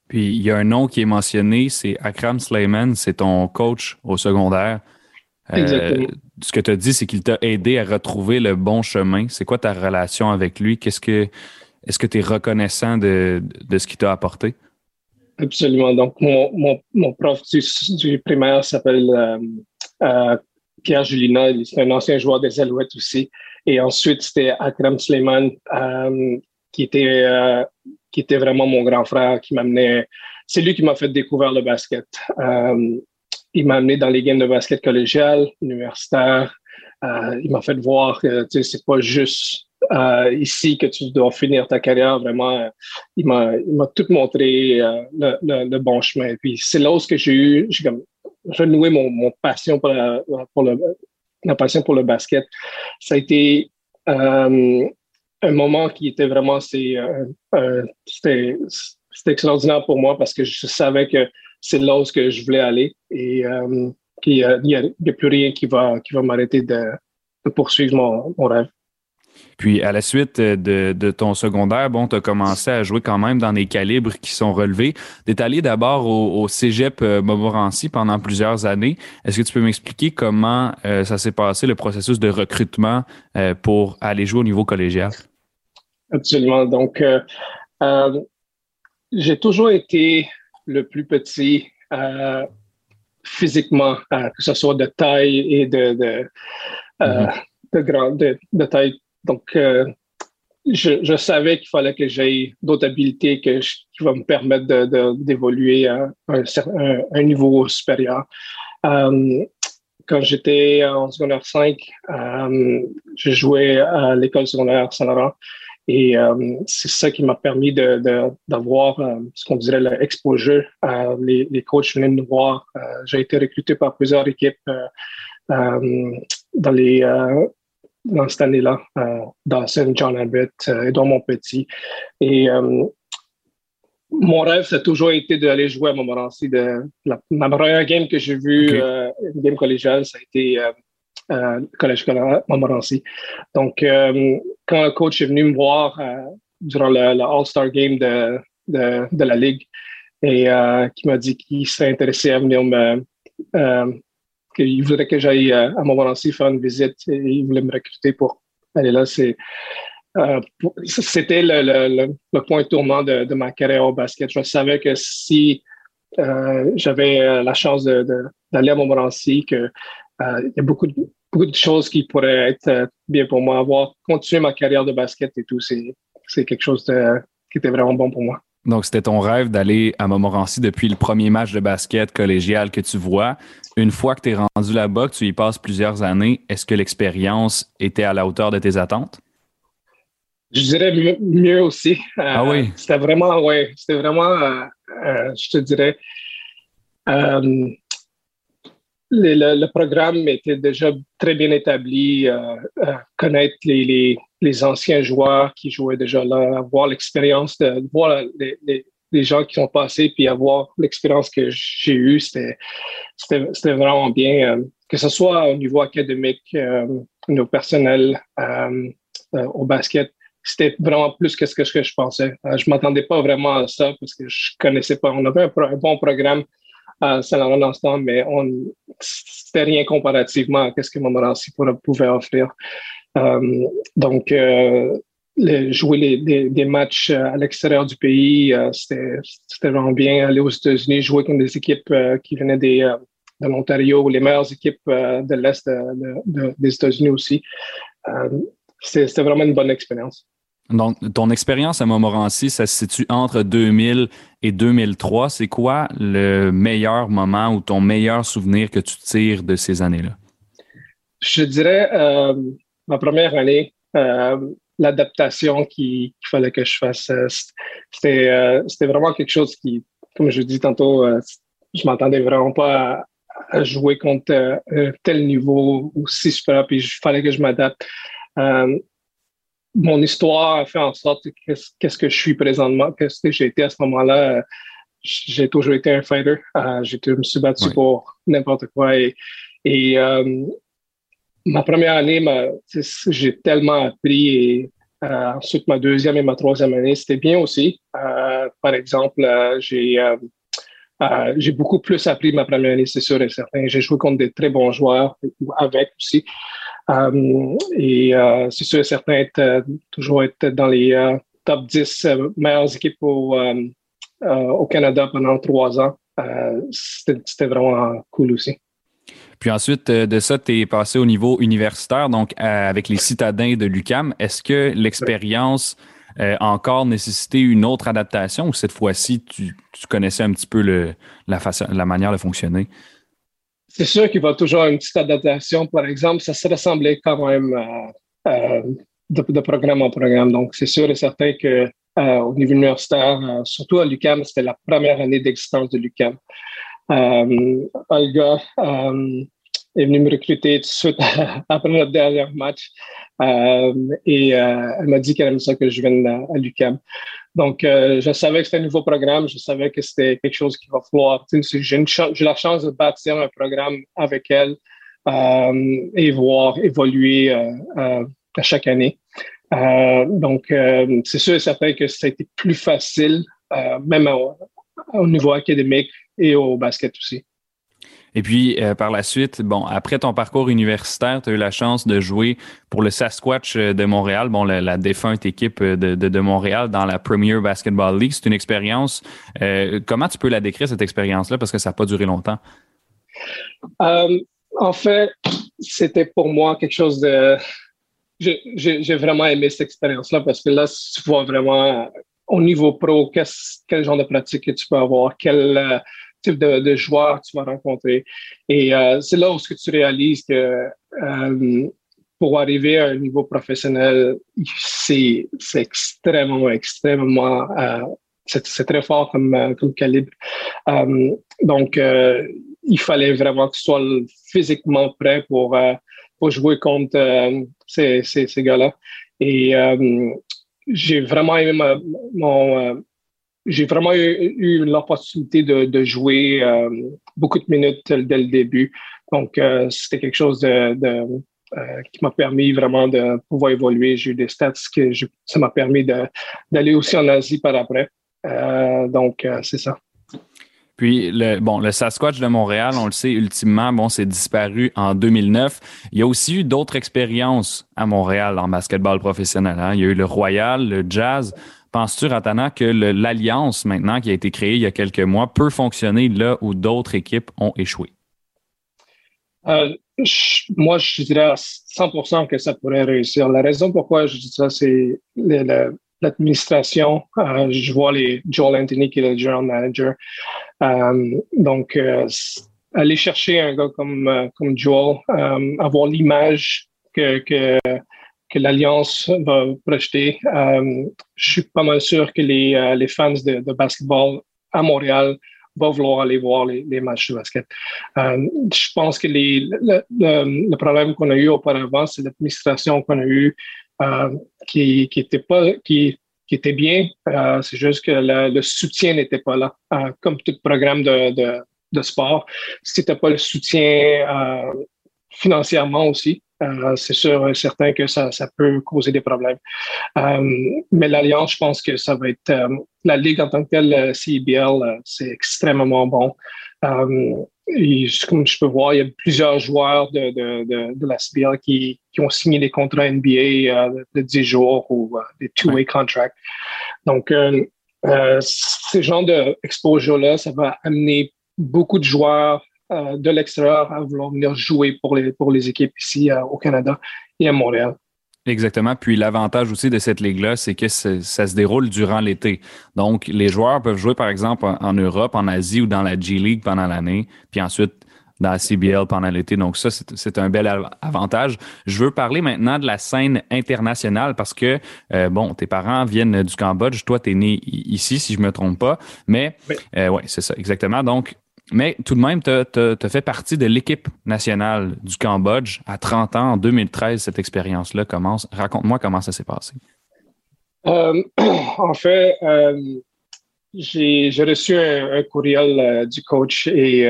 Puis il y a un nom qui est mentionné, c'est Akram Slayman, c'est ton coach au secondaire. Euh, Exactement. ce que tu as dit, c'est qu'il t'a aidé à retrouver le bon chemin. C'est quoi ta relation avec lui? Qu'est-ce que est-ce que tu es reconnaissant de, ce qu'il t'a apporté? Absolument. Donc, mon, mon, prof du, primaire s'appelle Pierre Julina, c'est un ancien joueur des Alouettes aussi. Et ensuite, c'était Akram Sleiman, euh, qui, était, euh, qui était vraiment mon grand frère, qui m'amenait. C'est lui qui m'a fait découvrir le basket. Euh, il m'a amené dans les games de basket collégial, universitaire. il m'a fait voir que tu sais, c'est pas juste ici que tu dois finir ta carrière. Vraiment, il m'a, il m'a tout montré le, le, bon chemin. Puis c'est là où j'ai eu, j'ai comme renouer mon, mon passion pour, la, pour le, la passion pour le basket. Ça a été euh, un moment qui était vraiment, c'est, euh, euh, c'était, extraordinaire pour moi parce que je savais que c'est là où je voulais aller et qu'il n'y a, a, plus rien qui va, qui va m'arrêter de, de poursuivre mon, mon rêve. Puis à la suite de, ton secondaire, bon, tu as commencé à jouer quand même dans des calibres qui sont relevés. Tu es allé d'abord au, Cégep euh, Montmorency pendant plusieurs années. Est-ce que tu peux m'expliquer comment euh, ça s'est passé, le processus de recrutement euh, pour aller jouer au niveau collégial? Absolument. Donc, j'ai toujours été le plus petit physiquement, que ce soit de taille et de, de, mm-hmm. de, de taille donc, euh, je, savais qu'il fallait que j'aie d'autres habiletés que qui vont me permettre d'évoluer à un, un, niveau supérieur. Euh, quand j'étais en secondaire 5, euh, je jouais à l'école secondaire Saint-Laurent. Et euh, c'est ça qui m'a permis d'avoir de, ce qu'on dirait l'exposure. les, les coachs venaient nous voir. J'ai été recruté par plusieurs équipes dans les dans cette année-là, dans Saint John Abbott et dans mon petit. Et mon rêve, ça a toujours été d'aller jouer à Montmorency. De, la, ma première game que j'ai vue, euh, une game collégiale, ça a été euh, euh, Collège Montmorency. Donc, euh, quand le coach est venu me voir durant le, All-Star Game de, de, la Ligue et qui m'a dit qu'il serait intéressé à venir me. qu'il voudrait que j'aille à Montmorency faire une visite et il voulait me recruter pour aller là, c'est euh, c'était le, point tournant de, ma carrière au basket. Je savais que si euh, j'avais euh, la chance d'aller à Montmorency, qu'il il y a beaucoup de, beaucoup de choses qui pourraient être bien pour moi. Avoir continué ma carrière de basket et tout, c'est quelque chose qui était vraiment bon pour moi. Donc, c'était ton rêve d'aller à Montmorency depuis le premier match de basket collégial que tu vois. Une fois que tu es rendu là-bas, que tu y passes plusieurs années, est-ce que l'expérience était à la hauteur de tes attentes? Je dirais mieux, aussi. ah euh, oui? C'était vraiment, ouais, c'était vraiment, euh, euh, je te dirais, le, programme était déjà très bien établi, connaître les, anciens joueurs qui jouaient déjà là, avoir l'expérience de, voir les, gens qui sont passés, puis avoir l'expérience que j'ai eue, c'était vraiment bien, que ce soit au niveau académique, au niveau personnel, au basket c'était vraiment plus que ce que je pensais. Euh, je m'attendais pas vraiment à ça parce que je connaissais pas. On avait un, bon programme à Saint-Laurent ce temps, mais c'était rien comparativement à ce que Montmorency pouvait offrir. Euh, donc, euh, jouer des, matchs à l'extérieur du pays, c'était vraiment bien. Aller aux États-Unis, jouer contre des équipes qui venaient de l'Ontario, les meilleures équipes de l'Est des États-Unis aussi. c'était vraiment une bonne expérience. Donc, ton expérience à Montmorency, ça se situe entre 2000 et 2003. C'est quoi le meilleur moment ou ton meilleur souvenir que tu tires de ces années-là? Je dirais euh, ma première année, euh, l'adaptation qu'il fallait que je fasse. Euh, c'était vraiment quelque chose qui, comme je dis tantôt, je m'attendais vraiment pas à, jouer contre tel niveau aussi super, puis il fallait que je m'adapte mon histoire a fait en sorte qu'est-ce que je suis présentement, qu'est-ce que j'ai été à ce moment-là. J'ai toujours été un fighter. Euh, j'ai je me suis battu pour n'importe quoi. Et, euh, ma première année, j'ai tellement appris. Et euh, ensuite, ma deuxième et ma troisième année, c'était bien aussi. par exemple, j'ai j'ai beaucoup plus appris ma première année, c'est sûr et certain. J'ai joué contre des très bons joueurs avec aussi. Euh, et euh, c'est sûr et certain, euh, toujours être dans les top 10 meilleures équipes au, Canada pendant trois ans, c'était vraiment cool aussi. Puis ensuite de ça, tu es passé au niveau universitaire, donc avec les citadins de l'UCAM. Est-ce que l'expérience encore nécessité une autre adaptation ou cette fois-ci, tu, connaissais un petit peu la, façon, la manière de fonctionner? C'est sûr qu'il va toujours avoir une petite adaptation. Par exemple, ça se ressemblait quand même euh, euh, de, programme en programme. Donc, c'est sûr et certain que euh, au niveau universitaire, surtout à l'UCAM, c'était la première année d'existence de l'UCAM. Olga est venue me recruter tout de suite [LAUGHS] après notre dernier match et elle m'a dit qu'elle aimait ça que je vienne à l'UCAM. Donc, euh, je savais que c'était un nouveau programme, je savais que c'était quelque chose qui va falloir. J'ai la chance de bâtir un programme avec elle euh, et voir évoluer euh, à chaque année. donc, c'est sûr et certain que ça a été plus facile, même au niveau académique et au basket aussi. Et puis, euh, par la suite, bon, après ton parcours universitaire, tu as eu la chance de jouer pour le Sasquatch euh, de Montréal, bon, la, défunte équipe euh, de, de, Montréal dans la Premier Basketball League. C'est une expérience. comment tu peux la décrire, cette expérience-là, parce que ça n'a pas duré longtemps? en fait, c'était pour moi quelque chose de. J'ai vraiment aimé cette expérience-là parce que là, tu vois vraiment au niveau pro quel genre de pratique que tu peux avoir, quel de, joueurs tu vas rencontrer. Et c'est là où que tu réalises que pour arriver à un niveau professionnel, c'est extrêmement, extrêmement, c'est très fort comme, comme calibre. donc, il fallait vraiment que tu sois physiquement prêt pour, pour jouer contre ces, ces gars-là. Et j'ai vraiment aimé mon. Euh, j'ai vraiment eu, l'opportunité de, jouer euh, beaucoup de minutes dès le début. Donc, euh, c'était quelque chose de, qui m'a permis vraiment de pouvoir évoluer. J'ai eu des stats que ça m'a permis d'aller aussi en Asie par après. donc, c'est ça. Puis, le, bon, le Sasquatch de Montréal, on le sait, ultimement, bon, c'est disparu en 2009. Il y a aussi eu d'autres expériences à Montréal en basketball professionnel. Hein. Il y a eu le Royal, le Jazz. Penses-tu, Ratana, que l'alliance maintenant qui a été créée il y a quelques mois peut fonctionner là où d'autres équipes ont échoué? Euh, moi, je dirais à 100% que ça pourrait réussir. La raison pourquoi je dis ça, c'est l'administration. Euh, je vois les Joel Anthony qui est le general manager. Euh, donc, aller chercher un gars comme, Joel, avoir l'image que, que l'Alliance va projeter. je suis pas mal sûr que les, les fans de, de basketball à Montréal vont vouloir aller voir les, matchs de basket. je pense que le, problème qu'on a eu auparavant, c'est l'administration qu'on a eu euh, qui, était pas qui, était bien. Euh, c'est juste que le soutien n'était pas là. Euh, comme tout programme de, sport, si n'était pas le soutien financièrement aussi, c'est sûr et certain que ça, ça peut causer des problèmes. mais l'Alliance, je pense que ça va être la Ligue en tant que telle, CBL, c'est extrêmement bon. Et comme je peux voir, il y a plusieurs joueurs de, de, de, de la CBL qui, qui, ont signé des contrats NBA euh, de 10 jours ou euh, des two-way contracts. Donc, euh, euh ce genre d'exposure-là, ça va amener beaucoup de joueurs de l'extérieur à vouloir venir jouer pour les, pour les équipes ici au Canada et à Montréal. Exactement. Puis l'avantage aussi de cette ligue-là, c'est que ça se déroule durant l'été. Donc, les joueurs peuvent jouer, par exemple, en Europe, en Asie ou dans la G League pendant l'année, puis ensuite dans la CBL pendant l'été. Donc, ça, c'est un bel avantage. Je veux parler maintenant de la scène internationale parce que, euh, bon, tes parents viennent du Cambodge. Toi, tu es né ici, si je me trompe pas. Mais, oui, euh, ouais, c'est ça, exactement. Donc, mais tout de même, tu as, fait partie de l'équipe nationale du Cambodge à 30 ans, en 2013, cette expérience-là commence. Raconte-moi comment ça s'est passé. Euh, [CLEARS THROAT] en fait, euh, j'ai reçu un, courriel euh, du coach et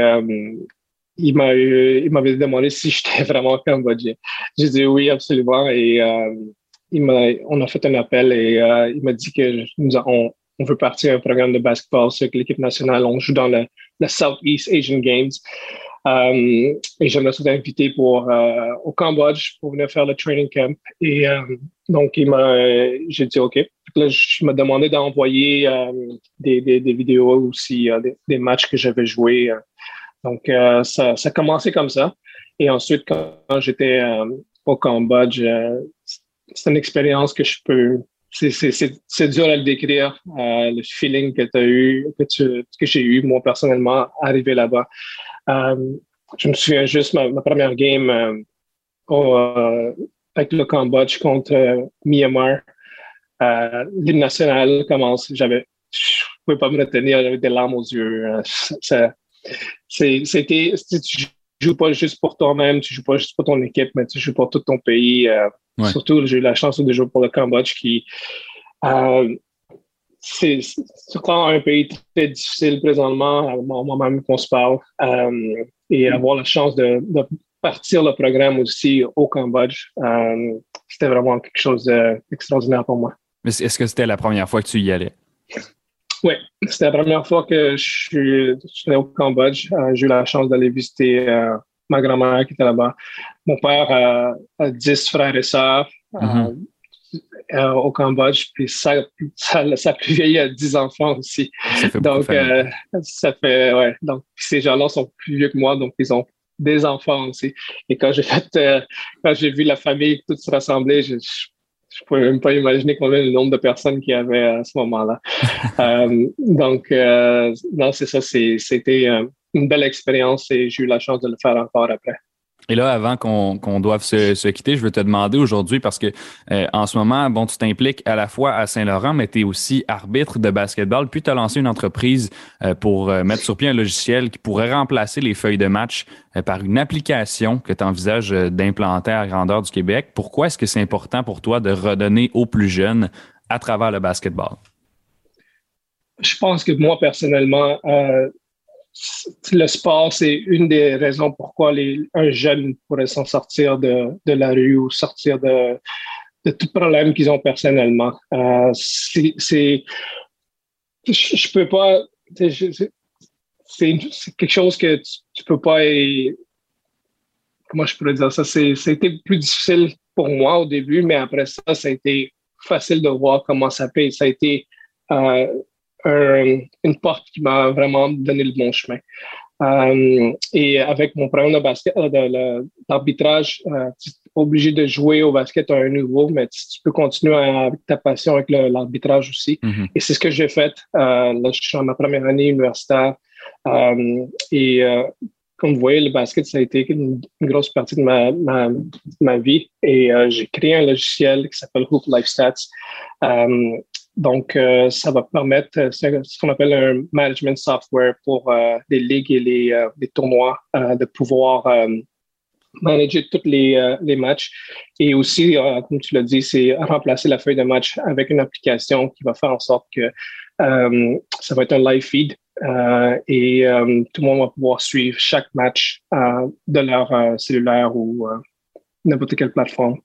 il m'avait demandé si j'étais [LAUGHS] vraiment cambodgien. J'ai dit oui, absolument. Et on a fait un appel et il m'a dit que nous on veut partir un programme de basketball sur l'équipe nationale. On joue dans le, Southeast Asian Games. Um, et j'aimerais vous inviter pour, euh, au Cambodge pour venir faire le training camp. Et euh, donc, il m'a, j'ai dit OK. Là, je me demandé d'envoyer des, des, des, vidéos aussi, des, des, matchs que j'avais joués. Donc, ça, ça a commencé comme ça. Et ensuite, quand, j'étais au Cambodge, c'est une expérience que je peux c'est dur à le décrire, euh, le feeling que tu eu, que, tu, que j'ai eu, moi, personnellement, arrivé là-bas. Euh, je me souviens juste ma, première game euh, au, euh, avec le Cambodge contre euh, Myanmar. L'hymne national commence, j'avais, je pouvais pas me retenir, j'avais des larmes aux yeux. C'était, joues pas juste pour toi-même, tu joues pas juste pour ton équipe, mais tu joues pour tout ton pays. Surtout, j'ai eu la chance de jouer pour le Cambodge qui. Euh, c'est quand un pays très difficile présentement, moi-même qu'on se parle, euh, et avoir la chance de, de, partir le programme aussi au Cambodge, euh, c'était vraiment quelque chose d'extraordinaire pour moi. Est-ce que c'était la première fois que tu y allais? Oui, c'était la première fois que je suis, je suis allé au Cambodge. Euh, j'ai eu la chance d'aller visiter euh, ma grand-mère qui était là-bas. Mon père a, 10 frères et sœurs euh, mm-hmm. euh, au Cambodge, puis sa, sa, plus vieille a 10 enfants aussi. donc, euh, ça fait, ouais. Donc, ces gens-là sont plus vieux que moi, donc ils ont des enfants aussi. Et quand j'ai fait, quand j'ai vu la famille toute se rassembler, je, je ne pouvais même pas imaginer combien le nombre de personnes qu'il y avait à ce moment-là. [LAUGHS] euh, donc, euh, non, c'est ça, c'était une belle expérience et j'ai eu la chance de le faire encore après. Et là, avant qu'on doive se, quitter, je veux te demander aujourd'hui, parce que euh, en ce moment, bon, tu t'impliques à la fois à Saint-Laurent, mais tu es aussi arbitre de basketball, puis tu as lancé une entreprise euh, pour euh, mettre sur pied un logiciel qui pourrait remplacer les feuilles de match par une application que tu envisages d'implanter à grandeur du Québec. Pourquoi est-ce que c'est important pour toi de redonner aux plus jeunes à travers le basketball? Je pense que moi, personnellement, le sport, c'est une des raisons pourquoi un jeune pourrait s'en sortir de, la rue ou sortir de, tout problème qu'ils ont personnellement. Euh, c'est, je, peux pas, c'est quelque chose que tu, tu, peux pas, comment je pourrais dire ça, c'était plus difficile pour moi au début, mais après ça, ça a été facile de voir comment ça peut. Ça a été euh, une porte qui m'a vraiment donné le bon chemin. Euh, et avec mon programme de basket, euh, d'arbitrage, euh, tu es obligé de jouer au basket à un niveau, mais tu, peux continuer avec ta passion avec l'arbitrage aussi. Mm-hmm. Et c'est ce que j'ai fait. là, je suis en ma première année universitaire. et comme vous voyez, le basket, ça a été une, grosse partie de ma, ma, ma vie. Et j'ai créé un logiciel qui s'appelle Hoop Life Stats. Donc, euh, ça va permettre, euh, ce qu'on appelle un management software pour euh, les ligues et les, tournois, de pouvoir manager tous les matchs. Et aussi, comme tu l'as dit, c'est remplacer la feuille de match avec une application qui va faire en sorte que ça va être un live feed et tout le monde va pouvoir suivre chaque match de leur cellulaire ou n'importe quelle plateforme.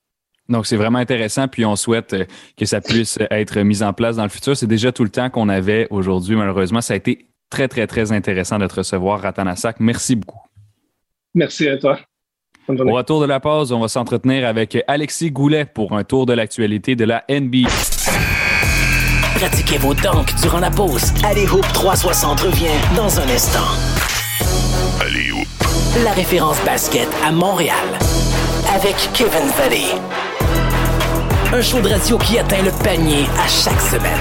Donc, c'est vraiment intéressant, puis on souhaite euh, que ça puisse être mis en place dans le futur. C'est déjà tout le temps qu'on avait aujourd'hui, malheureusement. Ça a été très, très, très intéressant de te recevoir, Ratanasak. Merci beaucoup. Merci à toi. Au retour de la pause, on va s'entretenir avec Alexis Goulet pour un tour de l'actualité de la NBA. Pratiquez vos tanks durant la pause. Allez Hoop 360 revient dans un instant. Allez Hoop. La référence basket à Montréal avec Kevin Valley. Un show de radio qui atteint le panier à chaque semaine.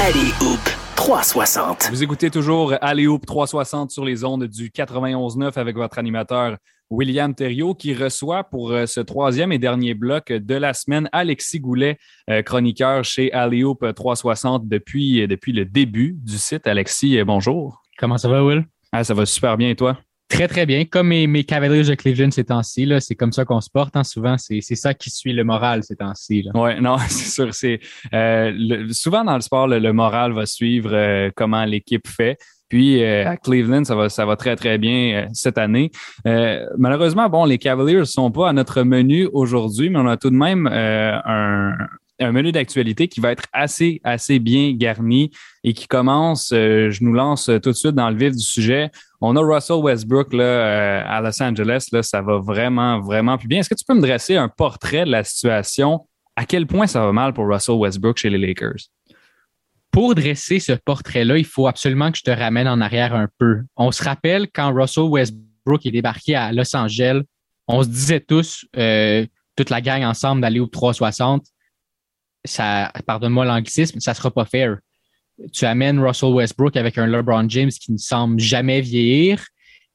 Allez, Hoop 360. Vous écoutez toujours Alley Hoop 360 sur les ondes du 91.9 avec votre animateur William Thériault qui reçoit pour euh, ce troisième et dernier bloc de la semaine Alexis Goulet, euh, chroniqueur chez Alley Hoop 360 depuis, euh, depuis le début du site. Alexis, bonjour. Comment ça va, Will? Ah, ça va super bien et toi? Très, très bien. Comme mes, mes Cavaliers de Cleveland ces temps-ci, c'est comme ça qu'on se porte. Hein. Souvent, c'est ça qui suit le moral ces temps-ci. Oui, non, [LAUGHS] c'est sûr. C'est euh, souvent dans le sport, le, moral va suivre euh, comment l'équipe fait. Puis euh, à Cleveland, ça va, ça va très, très bien cette année. malheureusement, bon, les Cavaliers ne sont pas à notre menu aujourd'hui, mais on a tout de même un, un menu d'actualité qui va être assez, assez bien garni et qui commence, euh, je nous lance tout de suite dans le vif du sujet. On a Russell Westbrook là, euh, à Los Angeles, là, ça va vraiment, vraiment plus bien. Est-ce que tu peux me dresser un portrait de la situation? À quel point ça va mal pour Russell Westbrook chez les Lakers? Pour dresser ce portrait-là, il faut absolument que je te ramène en arrière un peu. On se rappelle quand Russell Westbrook est débarqué à Los Angeles, on se disait tous, euh, toute la gang ensemble d'aller au 360, ça, pardonne-moi l'anglicisme, ça sera pas fair. Tu amènes Russell Westbrook avec un LeBron James qui ne semble jamais vieillir.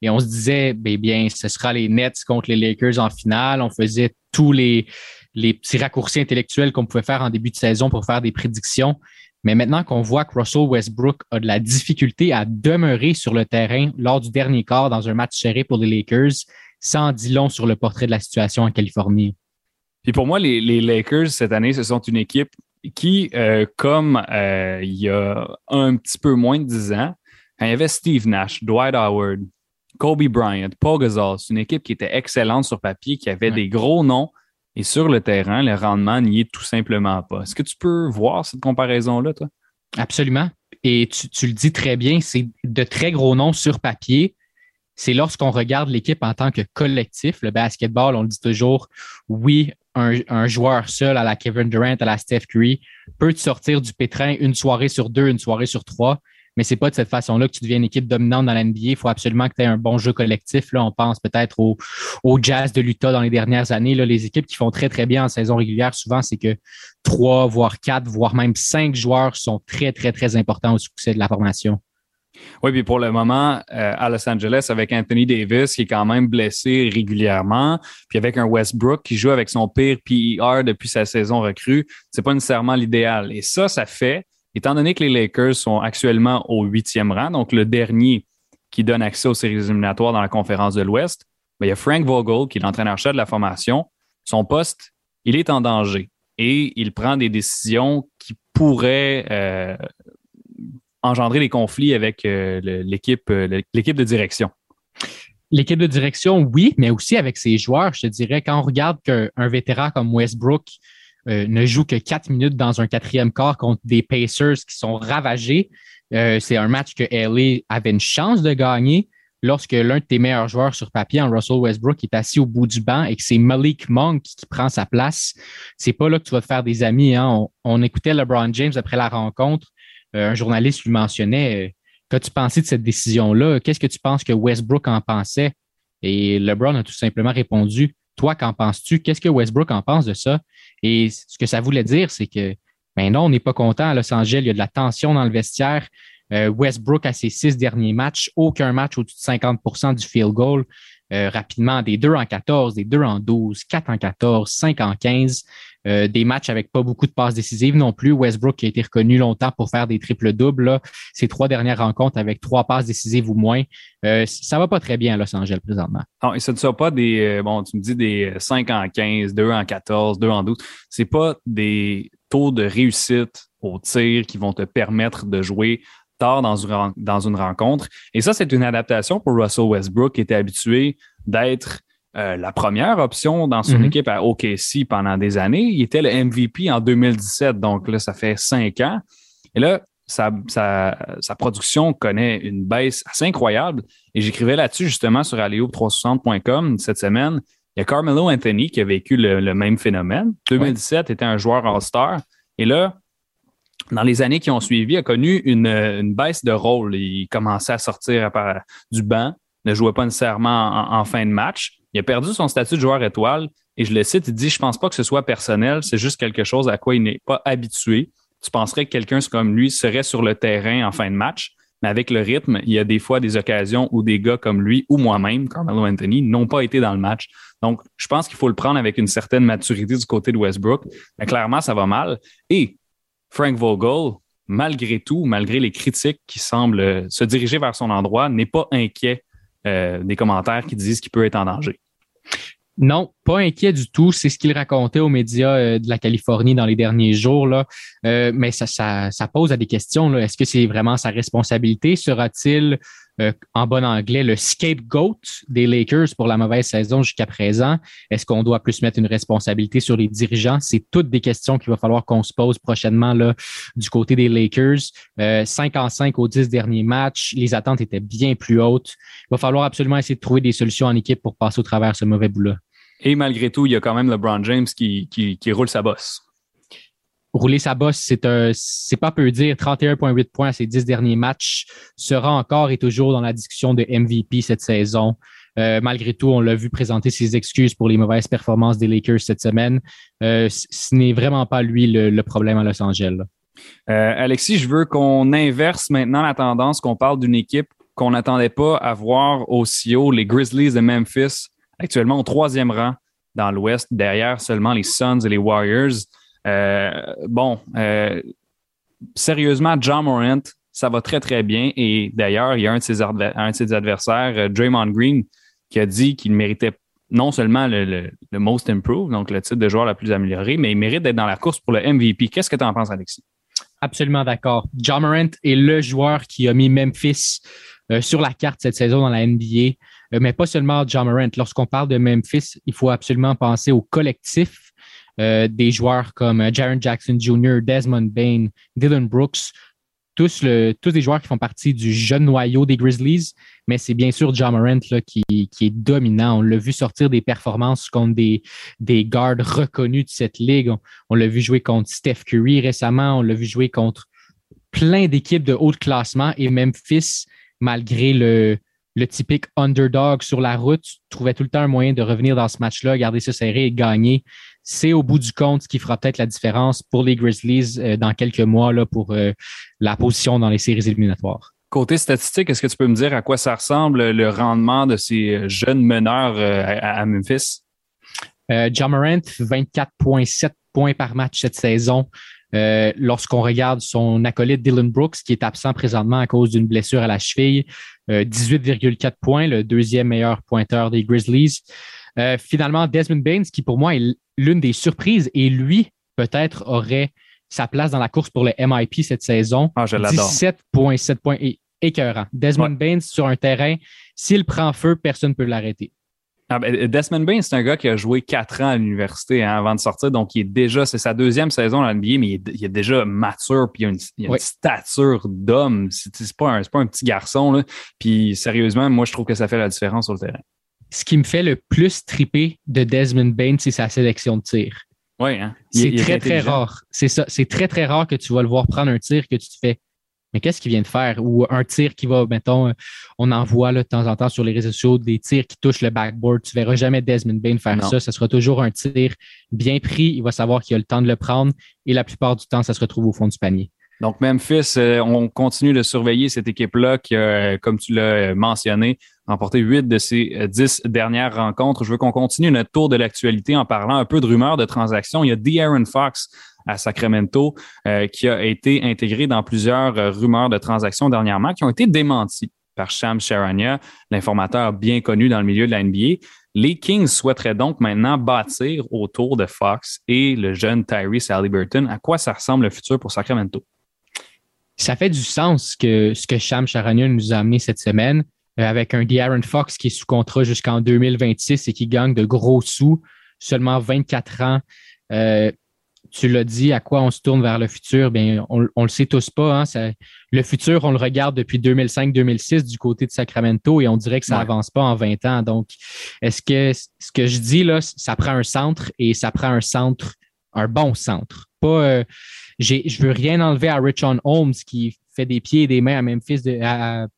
Et on se disait, ben bien, ce sera les Nets contre les Lakers en finale. On faisait tous les, les petits raccourcis intellectuels qu'on pouvait faire en début de saison pour faire des prédictions. Mais maintenant qu'on voit que Russell Westbrook a de la difficulté à demeurer sur le terrain lors du dernier quart dans un match serré pour les Lakers, ça en dit long sur le portrait de la situation en Californie. Puis pour moi, les, les, Lakers, cette année, ce sont une équipe qui, euh, comme euh, il y a un petit peu moins de 10 ans, quand il y avait Steve Nash, Dwight Howard, Kobe Bryant, Paul Gasol, c'est une équipe qui était excellente sur papier, qui avait des gros noms, et sur le terrain, le rendement n'y est tout simplement pas. Est-ce que tu peux voir cette comparaison-là, toi? Absolument. Et tu, tu le dis très bien, c'est de très gros noms sur papier, c'est lorsqu'on regarde l'équipe en tant que collectif, le basketball, on le dit toujours, oui, un, joueur seul à la Kevin Durant, à la Steph Curry, peut sortir du pétrin une soirée sur deux, une soirée sur trois. mais c'est pas de cette façon-là que tu deviens une équipe dominante dans l'NBA. Il faut absolument que tu aies un bon jeu collectif. Là, on pense peut-être au, au, Jazz de l'Utah dans les dernières années. Là, les équipes qui font très, très bien en saison régulière, souvent, c'est que trois, voire quatre, voire même cinq joueurs sont très, très, très importants au succès de la formation. Oui, puis pour le moment, euh, à Los Angeles, avec Anthony Davis, qui est quand même blessé régulièrement, puis avec un Westbrook qui joue avec son pire PER depuis sa saison recrue, c'est pas nécessairement l'idéal. Et ça, ça fait, étant donné que les Lakers sont actuellement au huitième rang, donc le dernier qui donne accès aux séries éliminatoires dans la conférence de l'Ouest, ben, il y a Frank Vogel, qui est l'entraîneur-chef de la formation. Son poste, il est en danger et il prend des décisions qui pourraient euh, engendrer des conflits avec euh, l'équipe, euh, l'équipe de direction? L'équipe de direction, oui, mais aussi avec ses joueurs. Je te dirais, quand on regarde qu'un vétéran comme Westbrook euh, ne joue que quatre minutes dans un quatrième quart contre des Pacers qui sont ravagés, c'est un match que LA avait une chance de gagner lorsque l'un de tes meilleurs joueurs sur papier, Russell Westbrook, est assis au bout du banc et que c'est Malik Monk qui prend sa place. C'est pas là que tu vas te faire des amis. Hein. On, écoutait LeBron James après la rencontre. Euh, un journaliste lui mentionnait euh, Qu'as-tu pensé de cette décision-là? Qu'est-ce que tu penses que Westbrook en pensait? Et LeBron a tout simplement répondu Toi, qu'en penses-tu? Qu'est-ce que Westbrook en pense de ça? Et ce que ça voulait dire, c'est que ben non, on n'est pas content à Los Angeles. Il y a de la tension dans le vestiaire. Euh, Westbrook, à ses six derniers matchs, aucun match au-dessus de 50% du field goal. rapidement, des 2 en 14, des 2 en 12, 4 en 14, 5 en 15. Euh, des matchs avec pas beaucoup de passes décisives non plus. Westbrook qui a été reconnu longtemps pour faire des triples doubles. Ces trois dernières rencontres avec trois passes décisives ou moins, euh, ça va pas très bien à Los Angeles présentement. Non, et ce ne sont pas des, euh, bon, tu me dis des 5 en 15, 2 en 14, 2 en 12. C'est pas des taux de réussite au tir qui vont te permettre de jouer tard dans une rencontre. Et ça, c'est une adaptation pour Russell Westbrook qui était habitué d'être euh, la première option dans son mhm. équipe à OKC pendant des années. Il était le MVP en 2017, donc là, ça fait cinq ans. Et là, sa, sa, production connaît une baisse assez incroyable. Et j'écrivais là-dessus justement sur aleo360.com cette semaine. Il y a Carmelo Anthony qui a vécu le, même phénomène. 2017 était un joueur All-Star. Et là, dans les années qui ont suivi, il a connu une, une baisse de rôle. Il commençait à sortir du banc, ne jouait pas nécessairement en fin de match. Il a perdu son statut de joueur étoile et je le cite, il dit Je pense pas que ce soit personnel, c'est juste quelque chose à quoi il n'est pas habitué. Tu penserais que quelqu'un comme lui serait sur le terrain en fin de match, mais avec le rythme, il y a des fois des occasions où des gars comme lui ou moi-même, Carmelo Anthony, n'ont pas été dans le match. Donc, je pense qu'il faut le prendre avec une certaine maturité du côté de Westbrook. Mais clairement, ça va mal. Et Frank Vogel, malgré tout, malgré les critiques qui semblent se diriger vers son endroit, n'est pas inquiet euh, des commentaires qui disent qu'il peut être en danger. Non, pas inquiet du tout. C'est ce qu'il racontait aux médias euh, de la Californie dans les derniers jours. Là. Euh, mais ça, ça, ça, pose à des questions. Est-ce que c'est vraiment sa responsabilité? Sera-t-il euh, en bon anglais, le scapegoat des Lakers pour la mauvaise saison jusqu'à présent? Est-ce qu'on doit plus mettre une responsabilité sur les dirigeants? C'est toutes des questions qu'il va falloir qu'on se pose prochainement là, du côté des Lakers. Euh, 5 en 5 aux 10 derniers matchs. Les attentes étaient bien plus hautes. Il va falloir absolument essayer de trouver des solutions en équipe pour passer au travers ce mauvais bout-là. Et malgré tout, il y a quand même LeBron James qui, qui, qui roule sa bosse rouler sa bosse, c'est un, c'est pas peu dire. 31,8 points à ses 10 derniers matchs sera encore et toujours dans la discussion de MVP cette saison. Euh, malgré tout, on l'a vu présenter ses excuses pour les mauvaises performances des Lakers cette semaine. Euh, ce n'est vraiment pas lui le, problème à Los Angeles. Euh, Alexis, je veux qu'on inverse maintenant la tendance, qu'on parle d'une équipe qu'on n'attendait pas à voir aussi haut, les Grizzlies de Memphis, actuellement au troisième rang dans l'Ouest, derrière seulement les Suns et les Warriors. Euh, bon, euh, sérieusement, John Morant, ça va très, très bien. Et d'ailleurs, il y a un de ses, adversaires, euh, Draymond Green, qui a dit qu'il méritait non seulement le, le, Most Improved, donc le titre de joueur le plus amélioré, mais il mérite d'être dans la course pour le MVP. Qu'est-ce que tu en penses, Alexis? Absolument d'accord. John Morant est le joueur qui a mis Memphis sur la carte cette saison dans la NBA, mais pas seulement John Morant. Lorsqu'on parle de Memphis, il faut absolument penser au collectif euh, des joueurs comme euh, Jaron Jackson Jr., Desmond Bain, Dylan Brooks, tous, le, des joueurs qui font partie du jeune noyau des Grizzlies, mais c'est bien sûr John Morant qui, est dominant. On l'a vu sortir des performances contre des, des gardes reconnus de cette ligue. On, l'a vu jouer contre Steph Curry récemment, on l'a vu jouer contre plein d'équipes de haut classement et Memphis, malgré le, le typique underdog sur la route, trouvait tout le temps un moyen de revenir dans ce match-là, garder ça serré et gagner. C'est au bout du compte ce qui fera peut-être la différence pour les Grizzlies euh, dans quelques mois là, pour euh, la position dans les séries éliminatoires. Côté statistique, est-ce que tu peux me dire à quoi ça ressemble le rendement de ces jeunes meneurs euh, à, Memphis? Euh, Morant, 24,7 points par match cette saison. Euh, lorsqu'on regarde son acolyte Dylan Brooks, qui est absent présentement à cause d'une blessure à la cheville, 18,4 euh, points, le deuxième meilleur pointeur des Grizzlies. finalement, Desmond Baines, qui pour moi est l'une des surprises, et lui, peut-être, aurait sa place dans la course pour le MIP cette saison. Ah, 17,7 points écœurant. Desmond Baines sur un terrain, s'il prend feu, personne ne peut l'arrêter. Ah, ben, Desmond Baines, c'est un gars qui a joué quatre ans à l'université hein, avant de sortir, donc il est déjà, c'est sa deuxième saison dans l'NBA, mais il est, déjà mature, puis il a une, stature d'homme. C'est pas, un, pas un petit garçon, là. puis sérieusement, moi je trouve que ça fait la différence sur le terrain. Ce qui me fait le plus triper de Desmond Baines, c'est sa sélection de tir. Oui, hein? C'est très, très rare. C'est ça. C'est très, très rare que tu vas le voir prendre un tir que tu te fais mais qu'est-ce qu'il vient de faire? Ou un tir qui va, mettons, on en voit de temps en temps sur les réseaux sociaux des tirs qui touchent le backboard. Tu verras jamais Desmond Bain faire ça. Ce sera toujours un tir bien pris. Il va savoir qu'il a le temps de le prendre et la plupart du temps, ça se retrouve au fond du panier. Donc, Memphis, euh, on continue de surveiller cette équipe-là qui a, comme tu l'as mentionné, remporté huit de ses euh, dix dernières rencontres. Je veux qu'on continue notre tour de l'actualité en parlant un peu de rumeurs de transactions. Il y a De'Aaron Fox à Sacramento, euh, qui a été intégré dans plusieurs euh, rumeurs de transactions dernièrement qui ont été démenties par Sham Sharania, l'informateur bien connu dans le milieu de la NBA. Les Kings souhaiteraient donc maintenant bâtir autour de Fox et le jeune Tyrese Halliburton. À quoi ça ressemble le futur pour Sacramento? Ça fait du sens que ce que Sham Sharania nous a amené cette semaine, euh, avec un De'Aaron Fox qui est sous contrat jusqu'en 2026 et qui gagne de gros sous, seulement 24 ans tu l'as dit, à quoi on se tourne vers le futur? Bien, on, on le sait tous pas. Hein, le futur, on le regarde depuis 2005-2006 du côté de Sacramento et on dirait que ça avance pas en 20 ans. Donc, est-ce que ce que je dis là, ça prend un centre et ça prend un centre, un bon centre. Pas, euh, j'ai, je veux rien enlever à Richon Holmes qui fait des pieds et des mains à Memphis, de,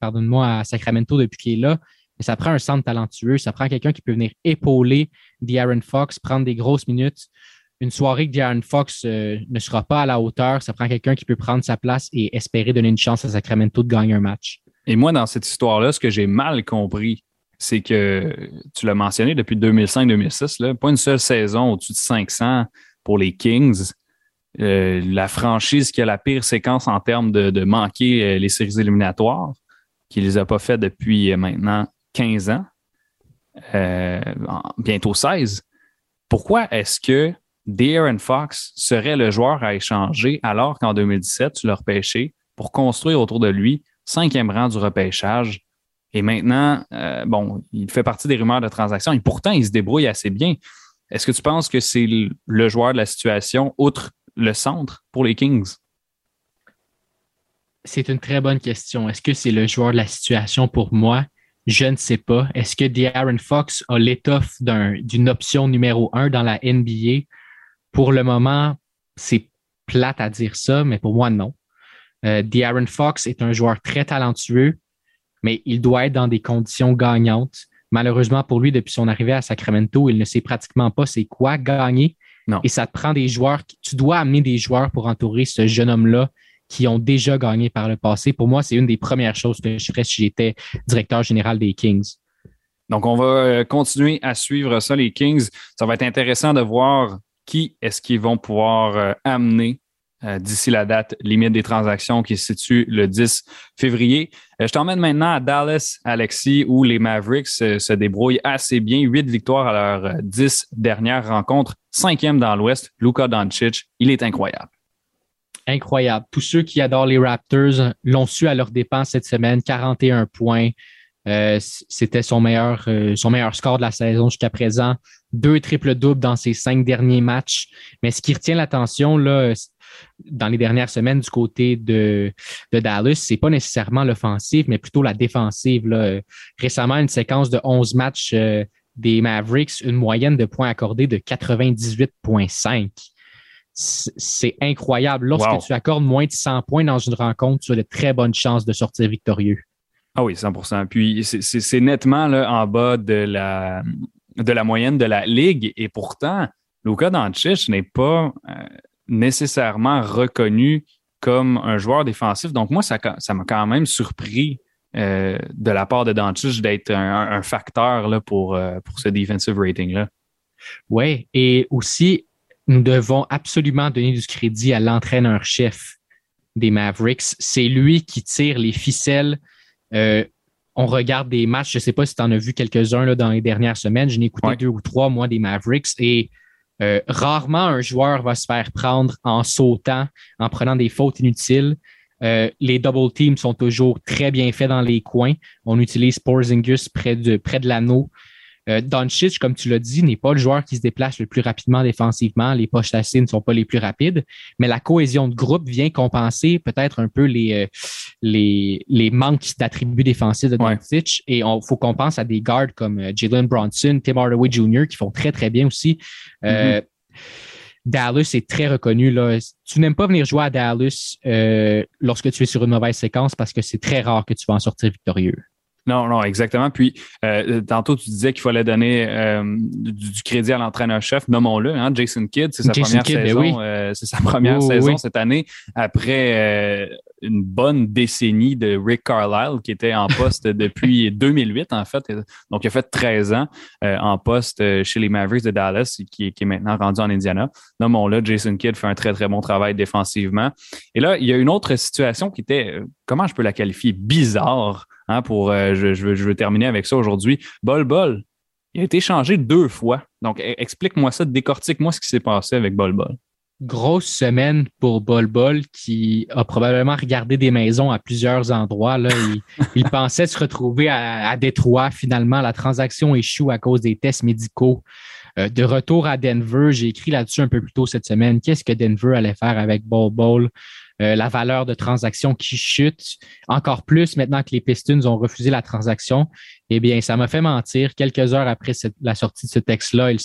pardonne-moi, à Sacramento depuis qu'il est là. Mais ça prend un centre talentueux, ça prend quelqu'un qui peut venir épauler De'Aaron Fox, prendre des grosses minutes une soirée que Diane Fox euh, ne sera pas à la hauteur, ça prend quelqu'un qui peut prendre sa place et espérer donner une chance à Sacramento de gagner un match. Et moi, dans cette histoire-là, ce que j'ai mal compris, c'est que tu l'as mentionné depuis 2005-2006, pas une seule saison au-dessus de 500 pour les Kings. Euh, la franchise qui a la pire séquence en termes de, manquer euh, les séries éliminatoires, qui ne les a pas fait depuis maintenant 15 ans, bientôt 16. Pourquoi est-ce que De'Aaron Fox serait le joueur à échanger alors qu'en 2017, tu l'as repêché pour construire autour de lui cinquième rang du repêchage. Et maintenant, euh, bon, il fait partie des rumeurs de transactions et pourtant, il se débrouille assez bien. Est-ce que tu penses que c'est le joueur de la situation, outre le centre, pour les Kings? C'est une très bonne question. Est-ce que c'est le joueur de la situation pour moi? Je ne sais pas. Est-ce que De'Aaron Fox a l'étoffe d'une option numéro un dans la NBA? Pour le moment, c'est plate à dire ça, mais pour moi, non. Euh, De'Aaron Fox est un joueur très talentueux, mais il doit être dans des conditions gagnantes. Malheureusement pour lui, depuis son arrivée à Sacramento, il ne sait pratiquement pas c'est quoi gagner. Non. Et ça te prend des joueurs. Tu dois amener des joueurs pour entourer ce jeune homme-là qui ont déjà gagné par le passé. Pour moi, c'est une des premières choses que je ferais si j'étais directeur général des Kings. Donc, on va euh, continuer à suivre ça, les Kings. Ça va être intéressant de voir qui est-ce qu'ils vont pouvoir euh, amener euh, d'ici la date limite des transactions qui se situe le 10 février. Euh, je t'emmène maintenant à Dallas, Alexis, où les Mavericks se débrouillent assez bien. Huit victoires à leurs dix dernières rencontres. Cinquième dans l'Ouest, Luka Doncic. Il est incroyable. Incroyable. Tous ceux qui adorent les Raptors l'ont su à leur dépense cette semaine. 41 points. C'était son meilleur, son meilleur score de la saison jusqu'à présent deux triples-doubles dans ses cinq derniers matchs. Mais ce qui retient l'attention là, dans les dernières semaines du côté de, de Dallas, c'est pas nécessairement l'offensive, mais plutôt la défensive. Là. Récemment, une séquence de 11 matchs euh, des Mavericks, une moyenne de points accordés de 98,5. c'est incroyable. Lorsque tu accordes moins de 100 points dans une rencontre, tu as de très bonnes chances de sortir victorieux. Ah oui, 100% Puis c'est nettement là, en bas de la, moyenne de la ligue. Et pourtant, Luka Doncic n'est pas euh, nécessairement reconnu comme un joueur défensif. Donc moi, ça m'a quand même surpris euh, de la part de Doncic d'être un, facteur pour, euh, pour ce defensive rating-là. Oui, et aussi, nous devons absolument donner du crédit à l'entraîneur-chef des Mavericks. C'est lui qui tire les ficelles. Euh, on regarde des matchs, je ne sais pas si tu en as vu quelques-uns dans les dernières semaines. Je n'ai écouté deux ou trois, moi, des Mavericks. Et euh, rarement un joueur va se faire prendre en sautant, en prenant des fautes inutiles. Euh, les double teams sont toujours très bien faits dans les coins. On utilise Porzingus près de, près de l'anneau. Euh, Doncic, comme tu l'as dit, n'est pas le joueur qui se déplace le plus rapidement défensivement. Les poches tassées ne sont pas les plus rapides, mais la cohésion de groupe vient compenser peut-être un peu les, euh, les, les manques d'attributs défensifs de Doncic. Et il faut qu'on pense à des gardes comme euh, Jalen Bronson, Tim Hardaway Jr. qui font très, très bien aussi. Euh, mm-hmm. Dallas est très reconnu. Là. Tu n'aimes pas venir jouer à Dallas euh, lorsque tu es sur une mauvaise séquence parce que c'est très rare que tu vas en sortir victorieux. Non, non, exactement. Puis, euh, tantôt, tu disais qu'il fallait donner euh, du, crédit à l'entraîneur-chef, nommons-le, hein, Jason Kidd. C'est sa première ben saison. Euh, c'est sa première saison cette année après une bonne décennie de Rick Carlisle qui était en poste [LAUGHS] depuis 2008, en fait. Donc, il a fait 13 ans en poste chez les Mavericks de Dallas, qui, qui est maintenant rendu en Indiana. Nommons-le, Jason Kidd fait un très, très bon travail défensivement. Et là, il y a une autre situation qui était, comment je peux la qualifier, bizarre Hein, pour, euh, je, je, veux, je, veux, terminer avec ça aujourd'hui. Bol Bol, il a été changé deux fois. Donc, e, explique-moi ça, décortique-moi ce qui s'est passé avec Bol Bol. Grosse semaine pour Bol Bol qui a probablement regardé des maisons à plusieurs endroits. Là. Il, [LAUGHS] pensait se retrouver à, à, Détroit. Finalement, la transaction échoue à cause des tests médicaux. Euh, de retour à Denver, j'ai écrit là-dessus un peu plus tôt cette semaine. Qu'est-ce que Denver allait faire avec Bol Bol? Euh, la valeur de transaction qui chute encore plus maintenant que les Pistons ont refusé la transaction. Eh bien, ça m'a fait mentir. Quelques heures après la sortie de ce texte-là, il,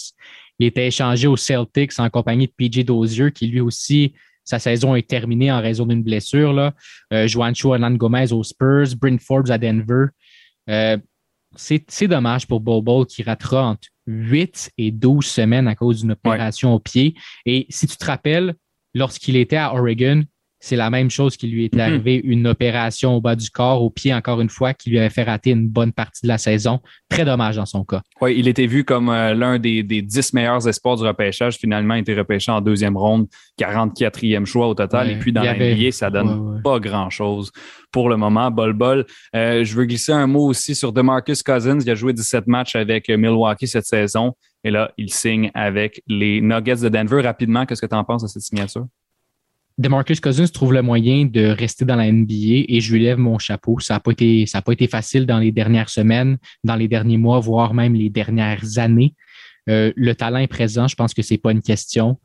était échangé aux Celtics en compagnie de PJ Dozier, qui lui aussi, sa saison est terminée en raison d'une blessure. Là. Euh, Juancho Hernan Gomez aux Spurs, Bryn Forbes à Denver. Euh, c'est dommage pour Bobo qui ratera entre 8 et 12 semaines à cause d'une opération au pied. Et si tu te rappelles, lorsqu'il était à Oregon, c'est la même chose qui lui était mhm. arrivé, une opération au bas du corps, au pied, encore une fois, qui lui avait fait rater une bonne partie de la saison. Très dommage dans son cas. Oui, il était vu comme euh, l'un des, dix meilleurs espoirs du repêchage. Finalement, il était repêché en deuxième ronde, 44e choix au total. Et puis, dans l'NBA, ça donne pas grand-chose pour le moment. Bol bol. Euh, je veux glisser un mot aussi sur DeMarcus Cousins. Il a joué 17 matchs avec Milwaukee cette saison. Et là, il signe avec les Nuggets de Denver. Rapidement, qu'est-ce que tu en penses de cette signature? DeMarcus Cousins trouve le moyen de rester dans la NBA et je lui lève mon chapeau. Ça n'a pas été, pas été facile dans les dernières semaines, dans les derniers mois, voire même les dernières années. Euh, le talent est présent. Je pense que c'est pas une question.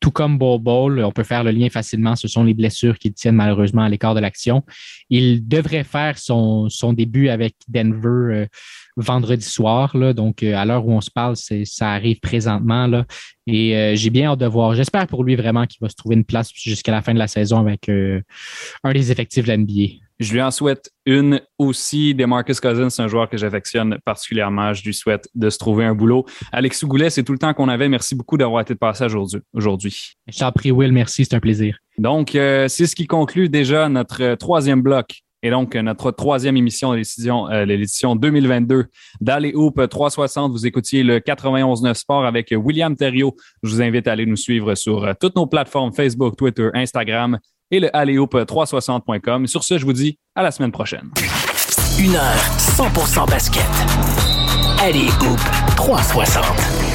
Tout comme Ball Ball, on peut faire le lien facilement. Ce sont les blessures qui tiennent malheureusement à l'écart de l'action. Il devrait faire son, son début avec Denver euh, vendredi soir. Là, donc, euh, à l'heure où on se parle, ça arrive présentement. Là, et euh, j'ai bien hâte de voir. J'espère pour lui vraiment qu'il va se trouver une place jusqu'à la fin de la saison avec un des effectifs de l'NBA. Je lui en souhaite une aussi. Demarcus Cousins, c'est un joueur que j'affectionne particulièrement. Je lui souhaite de se trouver un boulot. Alex Goulet, c'est tout le temps qu'on avait. Merci beaucoup d'avoir été de passage aujourd'hui. Je t'en prie, Will. Merci. C'est un plaisir. Donc, c'est ce qui conclut déjà notre troisième bloc et donc, notre troisième émission de l'édition 2022 d'Alley Hoop 360. Vous écoutiez le 91.9 Sport avec William Thériault. Je vous invite à aller nous suivre sur euh, toutes nos plateformes Facebook, Twitter, Instagram et le alleyhoop360.com. Sur ce, je vous dis à la semaine prochaine. Une heure 100% basket. Alley Hoop 360.